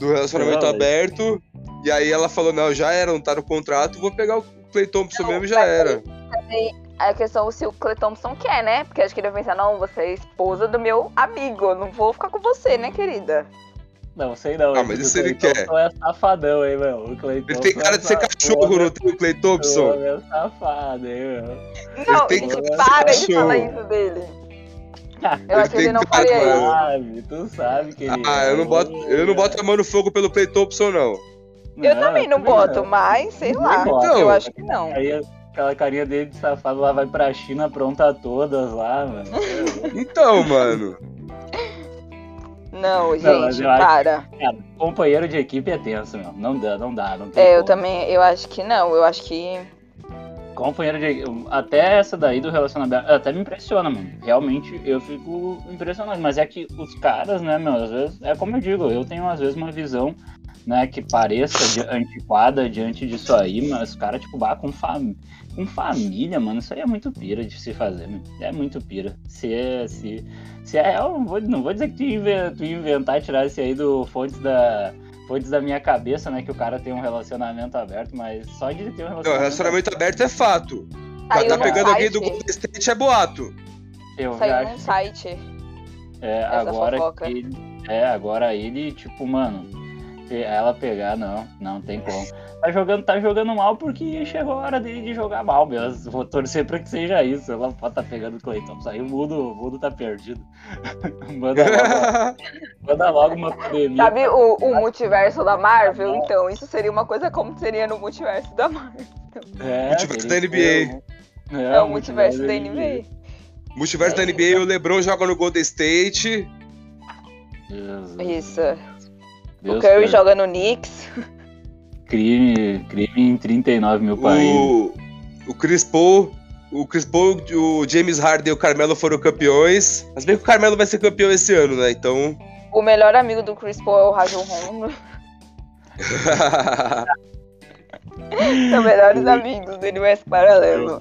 do relacionamento
Não, mas-
aberto? E aí ela falou, não, já era, não tá no contrato, vou pegar o Clay Thompson
Não,
mesmo e já era.
A questão é se o Clay Thompson quer, né? Porque acho que ele vai pensar, não, você é esposa do meu amigo. Eu não vou ficar com você, né, querida?
Não sei não.
Ah, mas isso ele quer.
Thompson é safadão, hein, meu. O Clay
Ele tem cara
é
de ser cachorro, não tem o Clay Thompson?
é safado, hein, meu.
Não,
tem
gente,
cara de
para de falar isso dele. Eu
Ele
acho que ele
tem
não faria isso.
sabe, tu sabe que ele
Ah,
é,
eu não boto, eu não boto a mão no fogo pelo Clay Thompson, não.
Eu também não boto,
não.
mas sei
Não
lá.
boto.
Eu acho que não.
Aí aquela carinha dele de safado lá vai pra China, pronta todas lá, mano.
Então, mano.
Não, gente,
eu acho-
para.
Cara, companheiro de equipe é tenso, meu. Não dá, não dá, não tem
É, eu
como.
também, eu acho que não. Eu acho que.
Companheiro de até essa daí do relacionamento até me impressiona, mano. Realmente eu fico impressionado, mas é que os caras, né, meu, às vezes é como eu digo, eu tenho às vezes uma visão, né, que pareça de- antiquada diante disso aí, mas os caras tipo, bah, com, fam com família, mano, isso aí é muito pira de se fazer, mano. É muito pira. Se é se se é real, não vou, não vou dizer que tu ia, inven- tu ia inventar tirar esse aí do fontes da fontes da minha cabeça, né, que o cara tem um relacionamento aberto, mas só de ter um
Não,
relacionamento
relacionamento aberto é fato. Tá,
Saiu
tá pegando alguém do. Golden State é boato.
eu já
Saiu
acho
num site.
É, agora ele, é, agora ele, tipo, mano, ela pegar, não, não tem como. Tá jogando, tá jogando mal porque chegou a hora dele de jogar mal mesmo. Vou torcer pra que seja isso. Ela pode tá pegando o Cleiton. Aí o mundo, o mundo tá perdido. manda, logo, manda logo uma pandemia.
Sabe o, o multiverso da Marvel? Então, isso seria uma coisa como seria no multiverso da Marvel.
É,
Multiverso da NBA.
um-
É, o multiverso da NBA.
Multiverso da NBA, o LeBron joga no Golden State.
Jesus,
Isso.
Deus
o Curry
Deus.
joga no Knicks.
Crime, crime em 39 mil países.
O, o Chris Paul, o Chris Paul, o James Harden e o Carmelo foram campeões. Mas bem que o Carmelo vai ser campeão esse ano, né? Então.
O melhor amigo do Chris Paul é o Rajon Rondo. São melhores amigos do universo paralelo.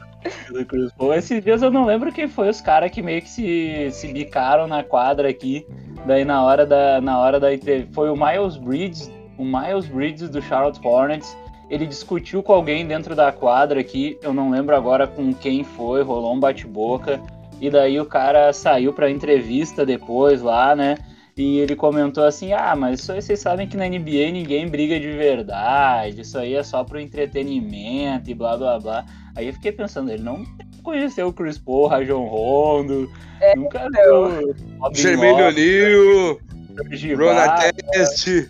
Esses dias eu não lembro quem foi os caras que meio que se, se bicaram na quadra aqui. Daí na hora da. Na hora da Foi o Miles Bridges. O Miles Bridges do Charlotte Hornets. Ele discutiu com alguém dentro da quadra aqui. Eu não lembro agora com quem foi, rolou um bate-boca. E daí o cara saiu pra entrevista depois lá, né? E ele comentou assim: Ah, mas isso aí vocês sabem que na NBA ninguém briga de verdade, isso aí é só pro entretenimento e blá blá blá. Aí eu fiquei pensando, ele não conheceu o Chris Paul, Rajon Rondo,
É,
nunca
não.
viu Robin
Jermaine
Lopes,
O'Neal,
Serge
Ron
Ibaka.
Artest.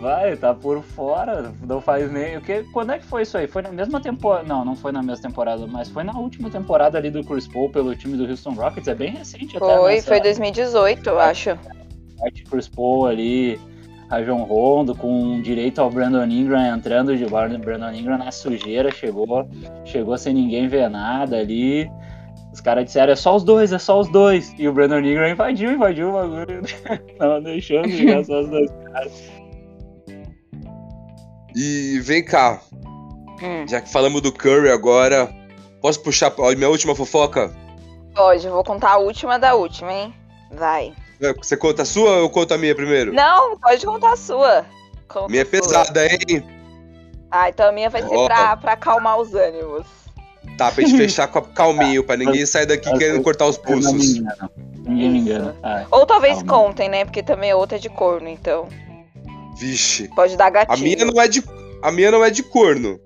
Vai, tá por fora, não faz nem. O que, quando é que foi isso aí? Foi na mesma temporada. Não, não foi na mesma temporada, mas foi na última temporada ali do Chris Paul pelo time do Houston Rockets. É bem recente até.
Foi,
nessa
foi 2018, eu acho.
Parte Chris Paul ali, Rajon Rondo, com direito ao Brandon Ingram entrando de Brandon Ingram na sujeira, chegou, chegou sem ninguém ver nada ali. Os caras disseram, é só os dois, é só os dois. E o Brandon Ingram invadiu, invadiu o bagulho. Não deixando de jogar só os dois.
E vem cá,
Hum,
já que falamos do Curry agora, posso puxar a minha última fofoca?
pode, eu vou contar a última da última, hein? Vai.
Você conta a sua ou eu conto a minha primeiro?
Não, pode contar a sua. Conta
minha é
a sua.
pesada, hein?
Ah, então a minha vai ser
Ó.
pra, pra acalmar os ânimos.
Tá, pra gente fechar com a calminho, pra ninguém sair daqui querendo cortar os pulsos.
engana. Ninguém me engana. Ah,
Ou talvez
Calma.
contem, né? Porque também a outra é de corno, então.
Vixe.
Pode dar
A
gatilho.
minha não é de. A minha não é de corno.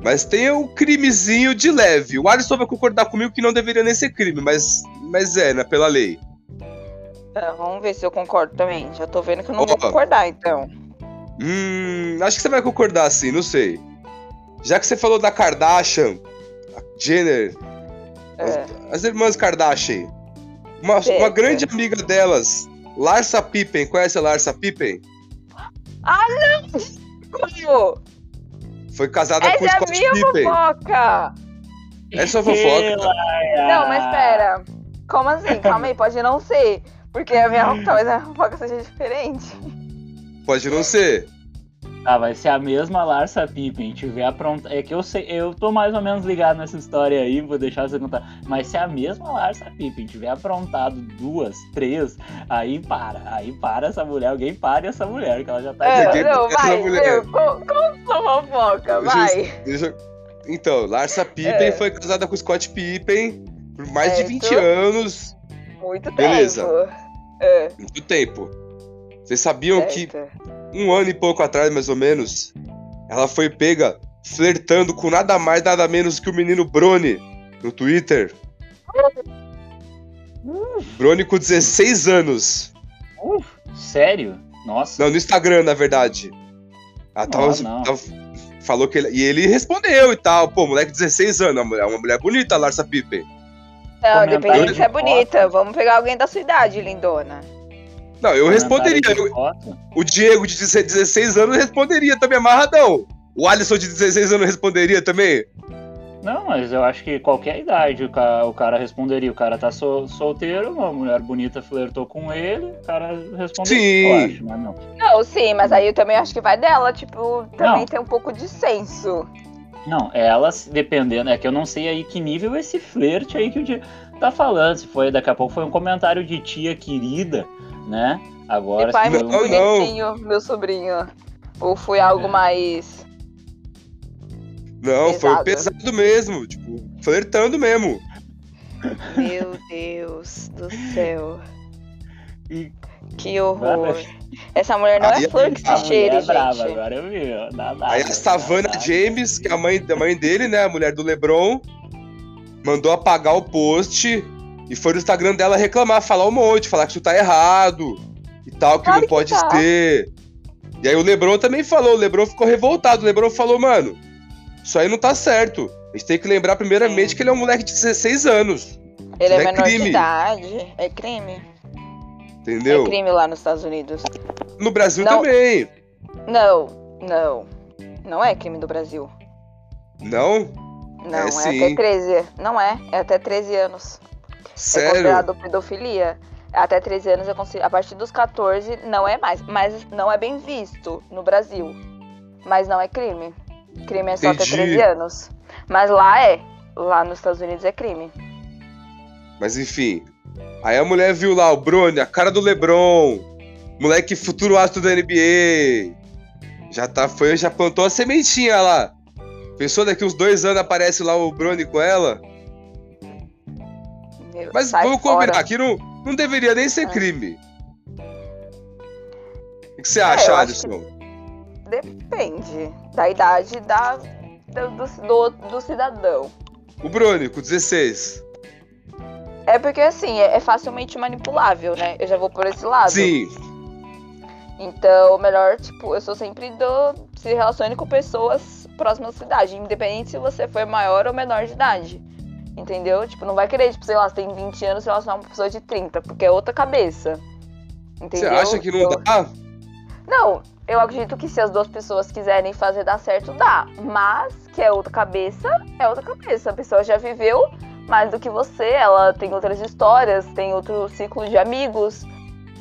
Mas tem um crimezinho de leve. O Alisson vai concordar comigo que não deveria nem ser crime, mas, mas é, né? Pela lei.
Ah, vamos ver se eu concordo também. Já tô vendo que eu não
Ó.
vou concordar, então.
Hum. Acho que você vai concordar sim, não sei. Já que você falou da Kardashian, a Jenner,
É.
as, as irmãs Kardashian. Uma, uma grande amiga delas, Larsa Pippen. Conhece a Larsa Pippen?
Como?
Foi casada com o
Essa é a
Scott
minha
Pippen.
fofoca!
Essa é a fofoca.
Não, mas pera. Como assim? Calma aí, pode não ser. Porque a minha talvez a minha fofoca seja diferente.
Pode não ser.
Ah, vai ser a mesma Larsa Pippen tiver apronta. É que eu sei, eu tô mais ou menos ligado nessa história aí, vou deixar você contar. Mas se a mesma Larsa Pippen tiver aprontado duas, três, aí para. Aí para essa mulher, alguém pare essa mulher, que ela já tá.
É, não, vai, meu, con- conta sua fofoca, vai.
Deixa Então, Larsa Pippen
É.
foi casada com Scott Pippen por mais de
Certo.
20 anos.
Muito
Beleza.
tempo. É.
Muito tempo. Vocês sabiam que um ano e pouco atrás, mais ou menos, ela foi pega flertando com nada mais, nada menos que o menino Brony no Twitter? Brony com 16 anos.
Uh, sério? Nossa.
Não, no Instagram, na verdade. Ela tava, tava, falou que ele. E ele respondeu e tal. Pô, moleque de 16 anos, uma mulher, uma mulher bonita, Larsa Pippen.
Não, depende se é bonita. Vamos pegar alguém da sua idade, lindona.
Não, eu responderia. Eu, o Diego de 16 anos responderia também amarradão. O Alisson de 16 anos responderia também.
Não, mas eu acho que qualquer idade o cara, o cara responderia. O cara tá sol, solteiro, uma mulher bonita flertou com ele, o cara responderia. Sim. Eu acho, mas não.
Não, sim, mas aí eu também acho que vai dela, tipo, também não. tem um pouco de senso.
Não, ela, dependendo, é que eu não sei aí que nível esse flerte aí que o dia tá falando. Se foi, daqui a pouco foi um comentário de tia querida, né? Agora.
E pai, muito bonitinho, meu sobrinho. Ou foi algo é. mais
não, pesado. foi pesado mesmo, tipo, flertando mesmo.
Meu Deus do céu. E... Que horror. Essa mulher não é Aí, é flor que se cheire, é gente. Brava, agora eu vi.
Aí a Savannah James, que é a mãe, a mãe dele, né, a mulher do LeBron, mandou apagar o post e foi no Instagram dela reclamar, falar um monte, falar que isso tá errado e tal, que claro não pode tá. ter. E aí o LeBron também falou, o LeBron ficou revoltado, o LeBron falou, mano, isso aí não tá certo. A gente tem que lembrar primeiramente que ele é um moleque de 16 anos.
Ele é, é menor crime. de idade. É crime.
Entendeu?
É crime lá nos Estados Unidos.
No Brasil não, também.
Não, não. Não é crime do Brasil.
Não?
Não, é, é até 13. Não é, é até 13 anos.
Sério? É
considerado pedofilia. Até 13 anos é considerado. A partir dos 14 não é mais. Mas não é bem visto no Brasil. Mas não é crime. Crime é só Entendi. até 13 anos. Mas lá é. Lá nos Estados Unidos é crime.
Mas enfim. Aí a mulher viu lá o Brony, a cara do Lebron. Moleque futuro astro da NBA. Já tá, foi, já plantou a sementinha lá. Pensou daqui uns dois anos aparece lá o Brony com ela? Meu, Mas vamos combinar, aqui não, não deveria nem ser é. crime. O que você é, acha, Alisson?
Depende da idade da, do, do, do cidadão.
O Bruno, com 16.
É porque assim, é, é, facilmente manipulável, né? Eu já vou por esse lado.
Sim.
Então, melhor, tipo, eu sou sempre do. Se relacione com pessoas próximas da cidade, independente se você for maior ou menor de idade. Entendeu? Tipo, não vai querer, tipo, sei lá, você tem 20 anos se relacionar com uma pessoa de 30, porque é outra cabeça.
Entendeu? Você acha que não então... dá?
Não, eu acredito que se as duas pessoas quiserem fazer dar certo, dá. Mas que é outra cabeça, é outra cabeça. A pessoa já viveu mais do que você, ela tem outras histórias, tem outro ciclo de amigos.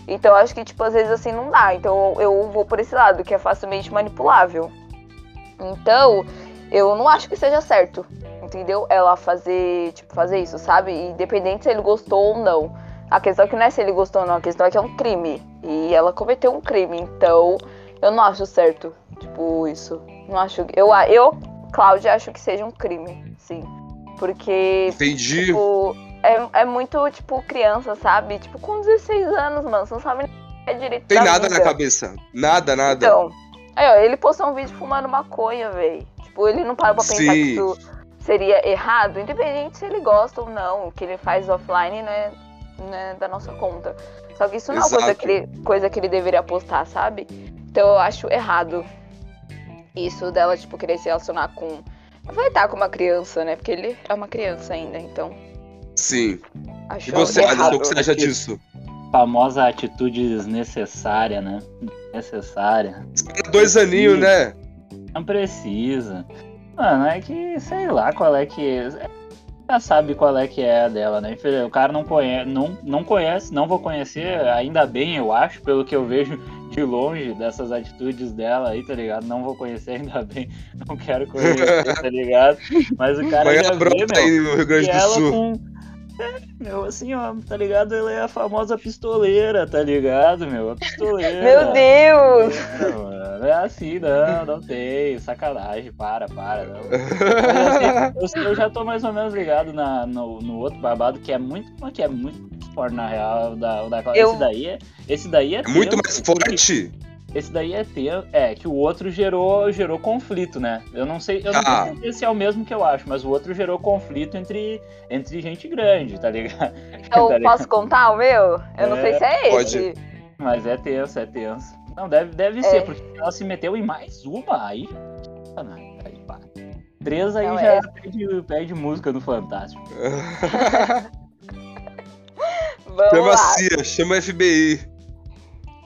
Então acho que, tipo, às vezes assim não dá. Então eu vou por esse lado, que é facilmente manipulável. Então, eu não acho que seja certo, entendeu? Ela fazer, tipo, fazer isso, sabe? Independente se ele gostou ou não. A questão é que não é se ele gostou ou não, a questão é que é um crime. E ela cometeu um crime, então eu não acho certo, tipo, isso. Não acho. Eu, eu Cláudia, acho que seja um crime, sim. Porque.
Entendi.
Tipo, é, é muito, tipo, criança, sabe? Tipo, com 16 anos, mano, você não sabe nem é direito.
Tem nada vida. na cabeça. Nada, nada.
Então. Aí, ó, ele postou um vídeo fumando maconha, velho. Tipo, ele não parou pra pensar sim. que isso seria errado, independente se ele gosta ou não. O que ele faz offline não é, não é da nossa conta. Só que isso não é coisa que, ele, coisa que ele deveria postar, sabe? Então eu acho errado isso dela, tipo, querer se relacionar com. Vai estar com uma criança, né? Porque ele é uma criança ainda, então.
Sim. Acho e você, Alisson, o que você acha disso?
Famosa atitude desnecessária, né? Necessária.
Dois aninhos, né?
Não precisa. Mano, é que sei lá qual é que é já sabe qual é que é a dela, né? O cara não conhece, não, não conhece, não vou conhecer, ainda bem, eu acho, pelo que eu vejo de longe dessas atitudes dela aí, tá ligado? Não vou conhecer ainda bem, não quero conhecer, tá ligado? Mas o cara já vê, meu,
no Rio Grande do
ela
Sul.
Com, Meu, assim, ó, tá ligado? Ela é a famosa pistoleira, tá ligado, meu? A pistoleira.
Meu Deus!
É, mano, é assim, não, não tem. Sacanagem, para, para, não. Mas, assim, eu, eu já tô mais ou menos ligado na, no, no outro babado, que é muito, que é muito forte, na real, da, da
Eu-
esse daí é. Esse daí é
Muito
tenso,
mais forte.
Esse daí é ter, é que o outro gerou, gerou conflito, né? Eu não sei, eu não
Ah.
sei se é o mesmo que eu acho, mas o outro gerou conflito entre, entre gente grande, tá ligado?
Então,
Tá ligado?
posso contar o meu? Eu não
É,
sei se é
pode.
esse.
Mas é tenso, é tenso. Não, deve, deve
É.
ser, porque ela se meteu em mais uma, aí. sacanagem, Aí, pá. Três aí
Não,
já
é.
pede, pede música no Fantástico.
Vamos
Chama a
lá.
CIA, chama a FBI.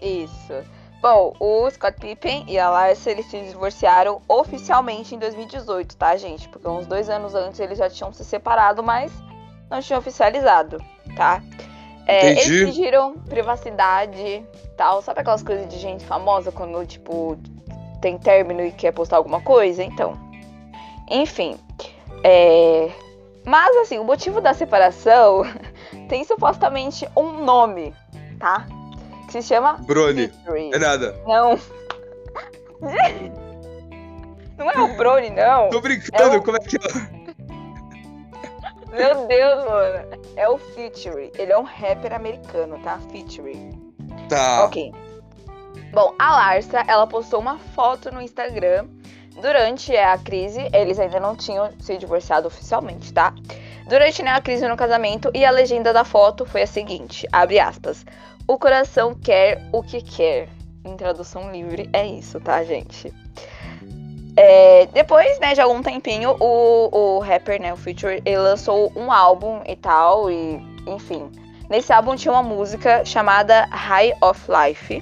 Isso. Bom, o Scott Pippen e a Larsa, eles se divorciaram oficialmente em 2018, tá, gente? Porque uns dois anos antes eles já tinham se separado, mas não tinham oficializado, tá? É, eles pediram privacidade e tal. Sabe aquelas coisas de gente famosa quando, tipo, tem término e quer postar alguma coisa? Então. Enfim. É... Mas, assim, o motivo da separação tem supostamente um nome, tá? Que se chama
Brony.
Victory.
É nada.
Não. Não é o Brony, não.
Tô brincando,
É o-
como é que é?
Meu Deus, mano. É o Future. Ele é um rapper americano, tá? Future.
Tá.
Ok. Bom, a Larsa, ela postou uma foto no Instagram durante a crise. Eles ainda não tinham se divorciado oficialmente, tá? Durante né, a crise no casamento e a legenda da foto foi a seguinte, abre aspas. O coração quer o que quer. Em tradução livre é isso, tá, gente? É, depois, né, de algum tempinho, o, o rapper, né, o Future, ele lançou um álbum e tal, e enfim. Nesse álbum tinha uma música chamada High of Life.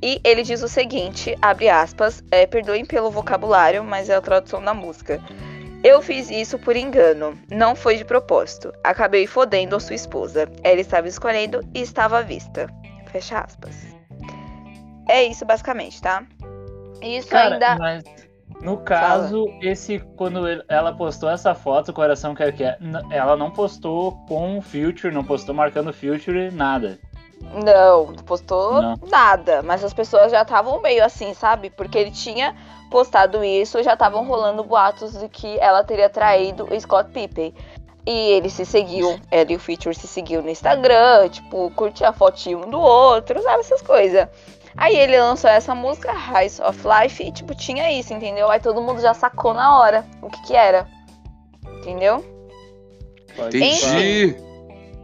E ele diz o seguinte, abre aspas, é, perdoem pelo vocabulário, mas é a tradução da música. Eu fiz isso por engano, não foi de propósito. Acabei fodendo a sua esposa. Ela estava escolhendo e estava à vista. Fecha aspas. É isso basicamente, tá? Isso
Cara,
ainda.
mas no caso, esse quando ele- ela postou essa foto, o coração quer que é, ela não postou com o Future, não postou marcando o Future, nada.
Não, não postou
Não.
nada. Mas as pessoas já estavam meio assim, sabe? Porque ele tinha postado isso, já estavam rolando boatos de que ela teria traído o Scott Pippen. E eles se seguiam, ela e o Feature se seguiam no Instagram, tipo, curtia a fotinho um do outro, sabe? Essas coisas. Aí ele lançou essa música, Rise of Life, e tipo, tinha isso, entendeu? Aí todo mundo já sacou na hora o que que era. Entendeu?
Entendi.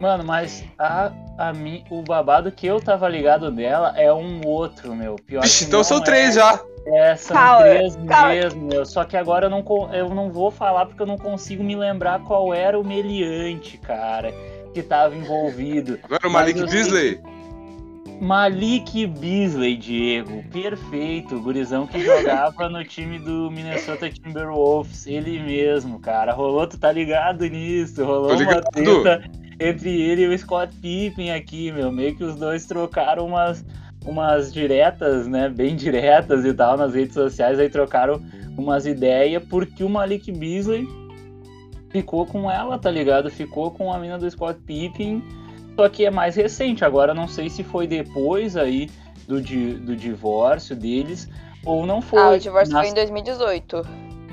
Mano, mas a, a mim, o babado que eu tava ligado dela é um outro, meu. Pior
Vixe,
que
então são
é-
três já.
É, são
Calma,
três mesmo, meu. Só que agora eu não, eu não vou falar porque eu não consigo me lembrar qual era o meliante, cara, que tava envolvido.
Não era o Malik
eu sei
Beasley?
Malik Beasley, Diego. Perfeito. Gurizão que jogava no time do Minnesota Timberwolves. Ele mesmo, cara. Rolou, tu tá ligado nisso? Rolou uma treta entre ele e o Scott Pippen aqui, meu. Meio que os dois trocaram umas, umas diretas, né? Bem diretas e tal nas redes sociais. Aí trocaram umas ideias porque o Malik Beasley ficou com ela, tá ligado? Ficou com a mina do Scott Pippen. Só que é mais recente. Agora não sei se foi depois aí do, di- do divórcio deles ou não foi.
Ah, o divórcio
Mas-
foi em 2018.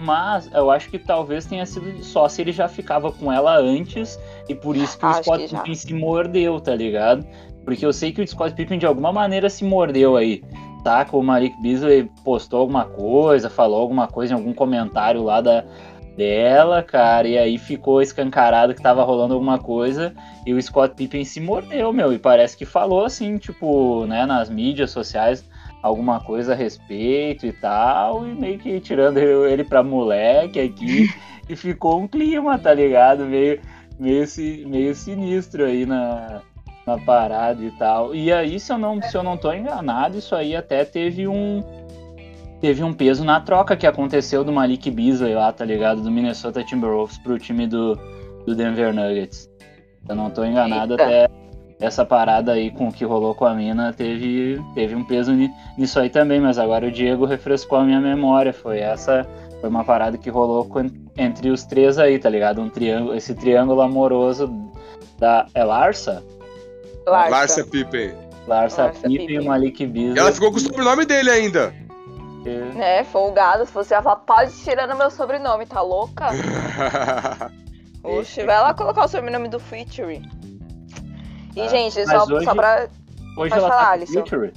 mas eu acho que talvez tenha sido só se ele já ficava com ela antes e por isso que o
Acho
Scott
que.
Pippen se mordeu, tá ligado? Porque eu sei que o Scott Pippen de alguma maneira se mordeu aí, tá? Que o Malik Beasley postou alguma coisa, falou alguma coisa em algum comentário lá da dela, cara, e aí ficou escancarado que tava rolando alguma coisa e o Scott Pippen se mordeu, meu, e parece que falou assim, tipo, né, nas mídias sociais alguma coisa a respeito e tal, e meio que tirando ele pra moleque aqui, e ficou um clima, tá ligado? Meio, meio, meio sinistro aí na, na parada e tal. E aí, se eu, não, se eu não tô enganado, isso aí até teve um. Teve um peso na troca que aconteceu do Malik Beasley lá, tá ligado? Do Minnesota Timberwolves pro time do, do Denver Nuggets. Se eu não tô enganado,
Eita.
até essa parada aí com o que rolou com a mina teve, teve um peso ni- nisso aí também, mas agora o Diego refrescou a minha memória. Foi essa, foi uma parada que rolou com- entre os três aí, tá ligado? Um triângulo, esse triângulo amoroso Da, é Larsa?
Larsa.
Larsa Pippen.
Larsa,
Larsa
Pippen e Malik Beasley.
Ela ficou com o sobrenome dele ainda.
Né, folgado. Se você ia falar, pode tirar no meu sobrenome, tá louca? Oxe, vai lá colocar o sobrenome do Feature. E,
Ah,
gente, só,
hoje-
só pra.
Hoje
Pode
ela
falar,
tá com
Alisson.
Future?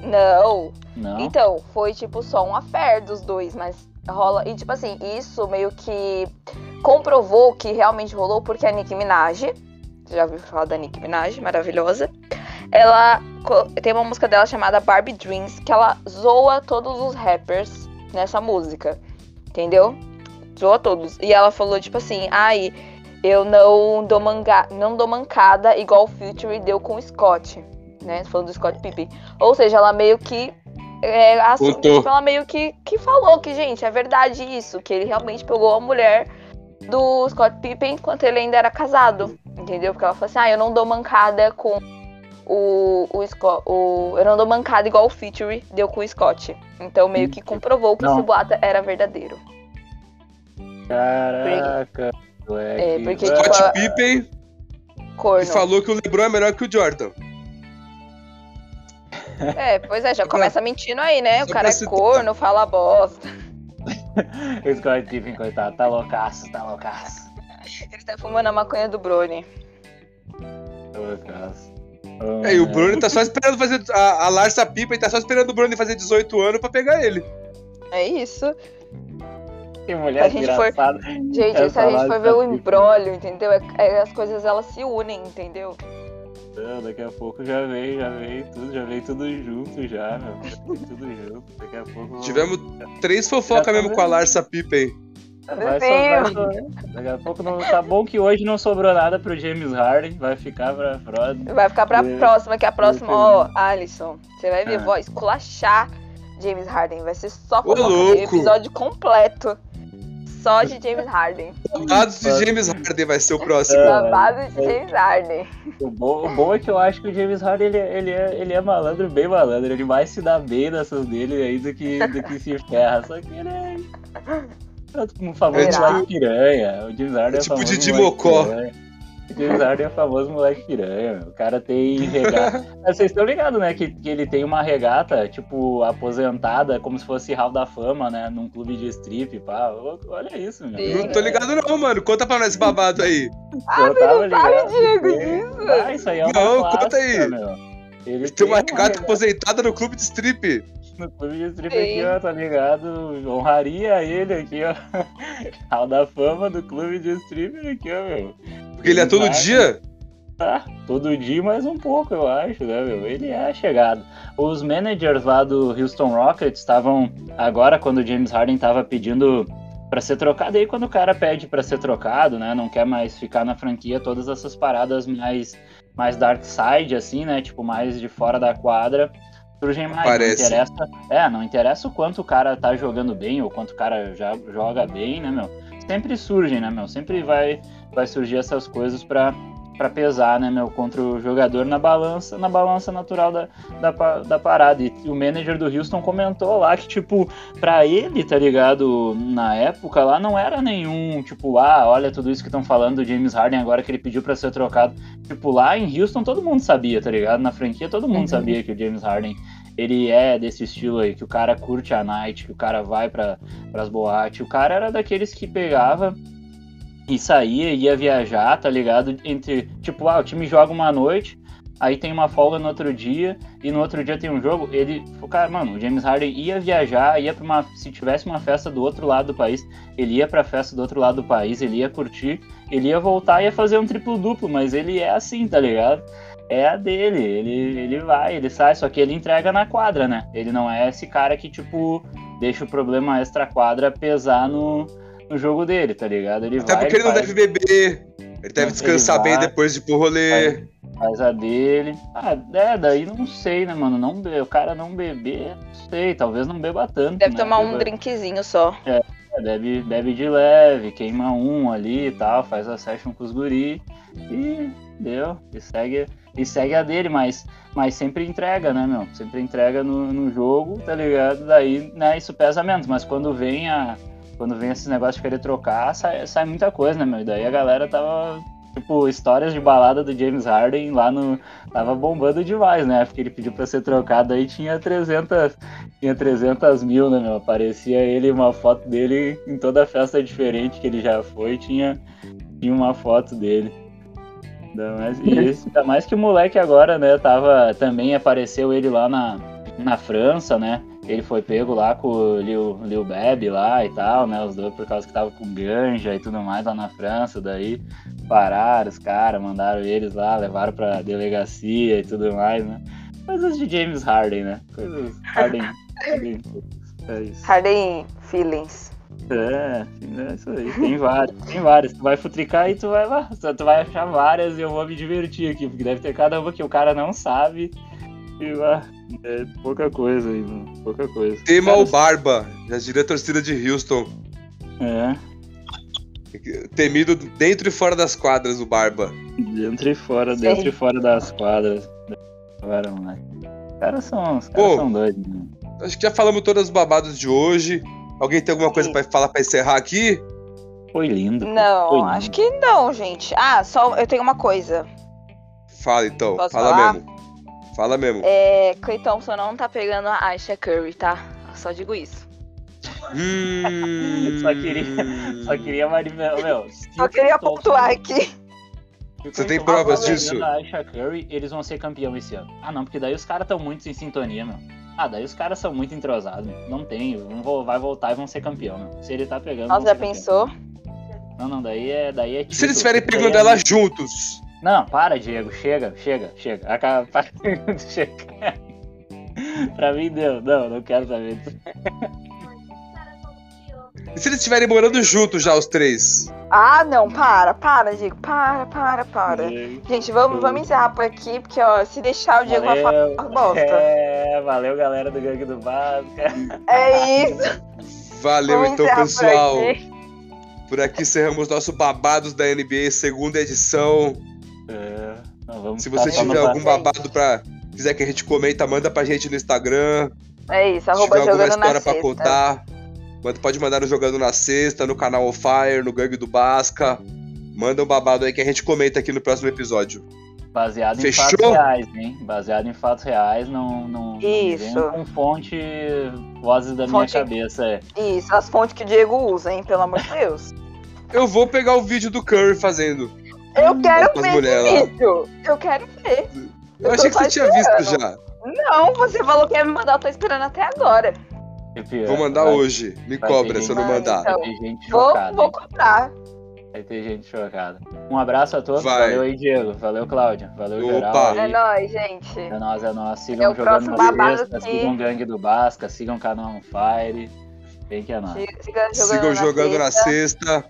Não.
Não.
Então, foi tipo só um affair dos dois, mas rola. E tipo assim, isso meio que comprovou que realmente rolou porque a Nicki Minaj, você já ouviu falar da Nicki Minaj, maravilhosa. Ela tem uma música dela chamada Barbie Dreams, que ela zoa todos os rappers nessa música. Entendeu? Zoa todos. E ela falou, tipo assim, ai, eu não dou manga, não dou mancada igual o Future deu com o Scott. Né? Falando do Scott Pippen. Ou seja, ela meio que. É,
Contou.
tipo, ela meio que, que falou que, gente, é verdade isso, que ele realmente pegou a mulher do Scott Pippen enquanto ele ainda era casado. Entendeu? Porque ela falou assim, ah, eu não dou mancada com o, o Scott. O, eu não dou mancada igual o Feature deu com o Scott. Então meio que comprovou que
Não.
esse boato era verdadeiro.
Caraca, moleque.
É, porque, tipo,
Scott Pippen
Corno.
que falou que o LeBron é melhor que o Jordan.
É, pois é, já
Só pra-
começa mentindo aí, né? O cara é
citar.
corno, fala bosta.
O Scott Pippen, coitado, tá loucaço, tá loucaço.
Ele tá fumando a maconha do Brony.
Tá loucaço.
É, e o Bruno tá só esperando fazer. A, a Larsa Pippen tá só esperando o Bruno fazer 18 anos pra pegar ele.
É isso.
Que
Se a
mulher
gente for-
engraçada.
Gente,
Essa
se a gente for ver o embrólio, entendeu? É- é- as coisas elas se unem, entendeu?
Não, daqui a pouco já veio, já veio tudo, já veio tudo junto já, meu. Tudo junto. Daqui a pouco.
Tivemos três fofocas
tá
mesmo com a? Larsa Pippen.
Vai só- Daqui a pouco não. Tá bom que hoje não sobrou nada pro James Harden, vai ficar pra próxima.
Vai ficar pra
É.
próxima, que a próxima, ó, Alisson, você vai ver,
Ah.
vou esculachar James Harden. Vai ser só
louco.
episódio completo. Só de James Harden.
Babados de James Harden vai ser o próximo.
É.
Babado de James Harden.
O bom, o bom é que eu acho que o James Harden ele, é- ele, é, ele é malandro, bem malandro. Ele mais se dá bem nessas dele aí do que, do que se ferra. Só que ele é. Um famoso
É tipo-
moleque piranha. O James Harden é,
é tipo
famoso
Didi
moleque
Mocó.
piranha. O James Harden é famoso moleque piranha. O cara tem regata. Mas Vocês estão ligados, né? Que, que ele tem uma regata, tipo, aposentada, como se fosse Hall da Fama, né? Num clube de strip, pá. Olha isso, meu.
Não tô ligado não, mano. Conta pra nós esse babado aí.
Ah,
Eu
você
tava
não sabe, Diego, disso?
Ah, isso aí é uma
Não,
clássica,
conta aí.
meu. Ele
Tem uma
uma
gata
regata
aposentada no clube de strip.
No clube de strip aqui, ó, tá ligado? Honraria ele aqui, ó. Hall da fama do clube de strip aqui, ó, meu.
Porque ele é todo
Vai.
dia.
Tá, todo dia mais um pouco, eu acho, né, meu? Ele é chegado. Os managers lá do Houston Rockets estavam agora quando o James Harden tava pedindo pra ser trocado, aí quando o cara pede pra ser trocado, né, não quer mais ficar na franquia, todas essas paradas mais mais dark side assim, né, tipo mais de fora da quadra, surgem mais. Não interessa, é, não interessa o quanto o cara tá jogando bem ou quanto o cara já joga bem, né, meu? Sempre surgem, né, meu? Sempre vai vai surgir essas coisas pra para pesar, né, meu, contra o jogador na balança, na balança natural da, da, da parada. E o manager do Houston comentou lá que, tipo, pra ele, tá ligado, na época lá não era nenhum, tipo, ah, olha tudo isso que estão falando do James Harden agora que ele pediu pra ser trocado. Tipo, lá em Houston todo mundo sabia, tá ligado? Na franquia todo mundo
Uhum.
sabia que o James Harden ele é desse estilo aí, que o cara curte a night, que o cara vai para pras boates. O cara era daqueles que pegava e saía, ia viajar, tá ligado? Entre, tipo, ah, o time joga uma noite, aí tem uma folga no outro dia, e no outro dia tem um jogo. Ele, cara, mano, o James Harden ia viajar, ia pra uma. Se tivesse uma festa do outro lado do país, ele ia pra festa do outro lado do país, ele ia curtir, ele ia voltar e ia fazer um triplo-duplo, mas ele é assim, tá ligado? É a dele, ele, ele vai, ele sai, só que ele entrega na quadra, né? Ele não é esse cara que, tipo, deixa o problema extra-quadra pesar no, no jogo dele, tá ligado? Ele
Até
vai,
porque ele não
faz,
deve beber. Ele deve
Ele
descansar bem
vai.
depois de ir pro rolê.
faz a dele. Ah, é, daí não sei, né, mano? Não be... O cara não beber, não sei, talvez não beba tanto.
Deve
né?
tomar um
Beba-
drinkzinho só.
É, bebe, bebe de leve, queima um ali e tal, faz a session com os guri e deu. E segue, e segue a dele, mas, mas sempre entrega, né, meu? Sempre entrega no, no jogo, tá ligado? Daí, né, isso pesa menos, mas quando vem a. Quando vem esse negócio de querer trocar, sai, sai muita coisa, né, meu? E daí a galera tava tipo, histórias de balada do James Harden lá no. Tava bombando demais, né? Porque ele pediu pra ser trocado aí, tinha 300, tinha 300 mil, né, meu? Aparecia ele, uma foto dele em toda festa diferente que ele já foi, tinha, tinha uma foto dele. Ainda mais, e esse- ainda mais que o moleque agora, né, tava. Também apareceu ele lá na, na França, né? Ele foi pego lá com o Lil, Lil Beb lá e tal, né? Os dois por causa que tava com ganja e tudo mais lá na França. Daí pararam os caras, mandaram eles lá, levaram pra delegacia e tudo mais, né? Coisas de James Harden, né? Coisas Harden. Harden é isso.
Harden Feelings.
É, é isso aí. Tem várias, tem várias. Tu vai futricar e tu vai, lá, tu vai achar várias e eu vou me divertir aqui, porque deve ter cada uma que o cara não sabe. E vai. É pouca coisa aí, mano. Pouca coisa.
Tema
Cara,
o Barba, já diria a torcida de Houston.
É,
Temido dentro e fora das quadras, o Barba.
dentro e fora,
Sim.
dentro e fora das quadras. Agora, moleque. Os caras são, os caras
Pô.
são doidos, né?
Acho que já falamos todos os babados de hoje. Alguém tem alguma coisa pra falar pra encerrar aqui?
Foi lindo. pô. Foi
Não,
lindo.
acho que não, gente. Ah, só eu tenho uma coisa.
Fala então,
Posso
fala
falar?
mesmo. Fala mesmo.
É, Clay Thompson não tá pegando a Aisha Curry, tá? Só digo isso.
Hum...
Só queria- Só queria manifestar. Meu,
Só queria
Thompson-
pontuar aqui.
Você tem provas
tá
disso?
pegando A Aisha Curry, eles vão ser campeão esse ano. Ah, não, porque daí os caras estão muito em sintonia, meu. Ah, daí os caras são muito entrosados, meu. Não tem, vão, vai voltar e vão ser campeão, meu. Se ele tá pegando.
Nossa, já
campeão.
pensou?
Não, não, daí é. Daí é
se eles estiverem pegando
é-
ela juntos?
Não, para, Diego. Chega, chega, chega. Acaba. para. chega. pra mim deu. Não, não quero saber disso.
E se eles estiverem morando juntos já, os três?
Ah, não, para, para, Diego. Para, para, para.
Diego.
Gente, vamos, vamos encerrar por aqui, porque ó, se deixar o Diego vai falar bosta.
É, valeu, galera do Gangue do Basca.
É isso.
Valeu
Vamos
então,
encerrar por
pessoal.
aqui.
Por aqui encerramos nosso Babados da NBA, segunda edição.
É, não, vamos
Se você tiver algum babado pra. quiser que a gente comenta, manda pra gente no Instagram.
É isso,
Se
arroba
tiver alguma
jogando na
história pra
sexta.
contar, manda- pode mandar no Jogando na Sexta, no canal On Fire, no Gangue do Basca. Manda um babado aí que a gente comenta aqui no próximo episódio.
Baseado em
Fechou?
fatos reais, hein? Baseado em fatos reais, não, não, não
Isso.
venham com fonte, vozes da
Fonte-
minha cabeça. É.
Isso, as fontes que o Diego usa, hein, pelo amor de Deus.
Eu vou pegar o vídeo do Curry fazendo.
Eu quero
Com as
ver
mulher
esse
lá.
vídeo. Eu quero ver.
Eu
tô
achei que você tinha visto já.
Não, você falou que ia me mandar, eu tô esperando até agora.
Vou mandar
vai-
hoje. Me cobra se eu não mandar.
Então,
Vai ter gente
Vou,
chocada.
vou cobrar.
Vai ter gente chocada. Um abraço a todos.
Vai.
Valeu aí, Diego. Valeu, Cláudia. Valeu,
Opa.
geral.
É nóis, gente.
É nóis, é nóis.
É
Sigam
o
jogando na sexta,
aqui.
sigam o Gangue do Basca, sigam o canal On Fire. Vem que é nóis.
Siga, siga jogando
Sigam
na
jogando na
sexta.
sexta.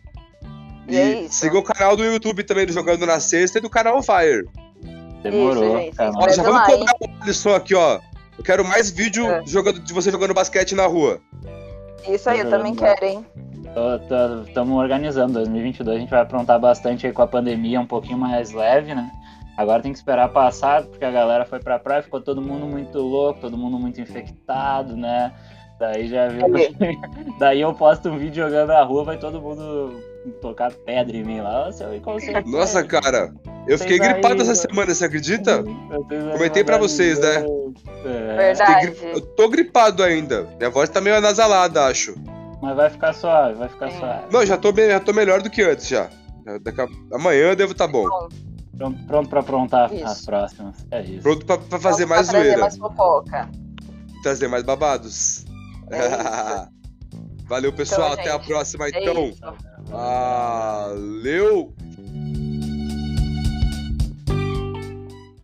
E é isso.
sigam o canal do YouTube também do Jogando na Sexta e do canal Fire.
Demorou.
Isso, gente.
Ó, já vamos
lá,
cobrar o Alisson aqui, ó. Eu quero mais vídeo
É.
jogando, de você jogando basquete na rua.
Isso aí, eu também
Jogando.
quero, hein?
Estamos organizando. 2022 a gente vai aprontar bastante aí com a pandemia, um pouquinho mais leve, né? Agora tem que esperar passar, porque a galera foi pra praia, ficou todo mundo muito louco, todo mundo muito infectado, né? Daí já viu. Daí eu posto um vídeo jogando na rua, vai todo mundo tocar pedra em mim lá. Inconsequente.
Nossa, cara. Eu
Vocês
fiquei
aí,
gripado essa
né?
semana, você acredita?
Aí
Comentei pra vocês, né?
É,
Verdade.
gri- Eu tô gripado ainda. Minha voz tá meio anasalada, acho.
mas vai ficar suave, vai ficar
Sim.
suave.
Não, já tô, já tô melhor do que antes já. Daqui a- Amanhã eu devo tá bom.
Pronto, pronto pra aprontar
Isso.
as próximas. É isso.
Pronto pra, pra fazer
Vamos
mais
pra trazer
zoeira.
mais fofoca.
Trazer mais babados.
É isso.
Valeu, pessoal.
Então,
Até a próxima,
É
então.
isso.
Valeu!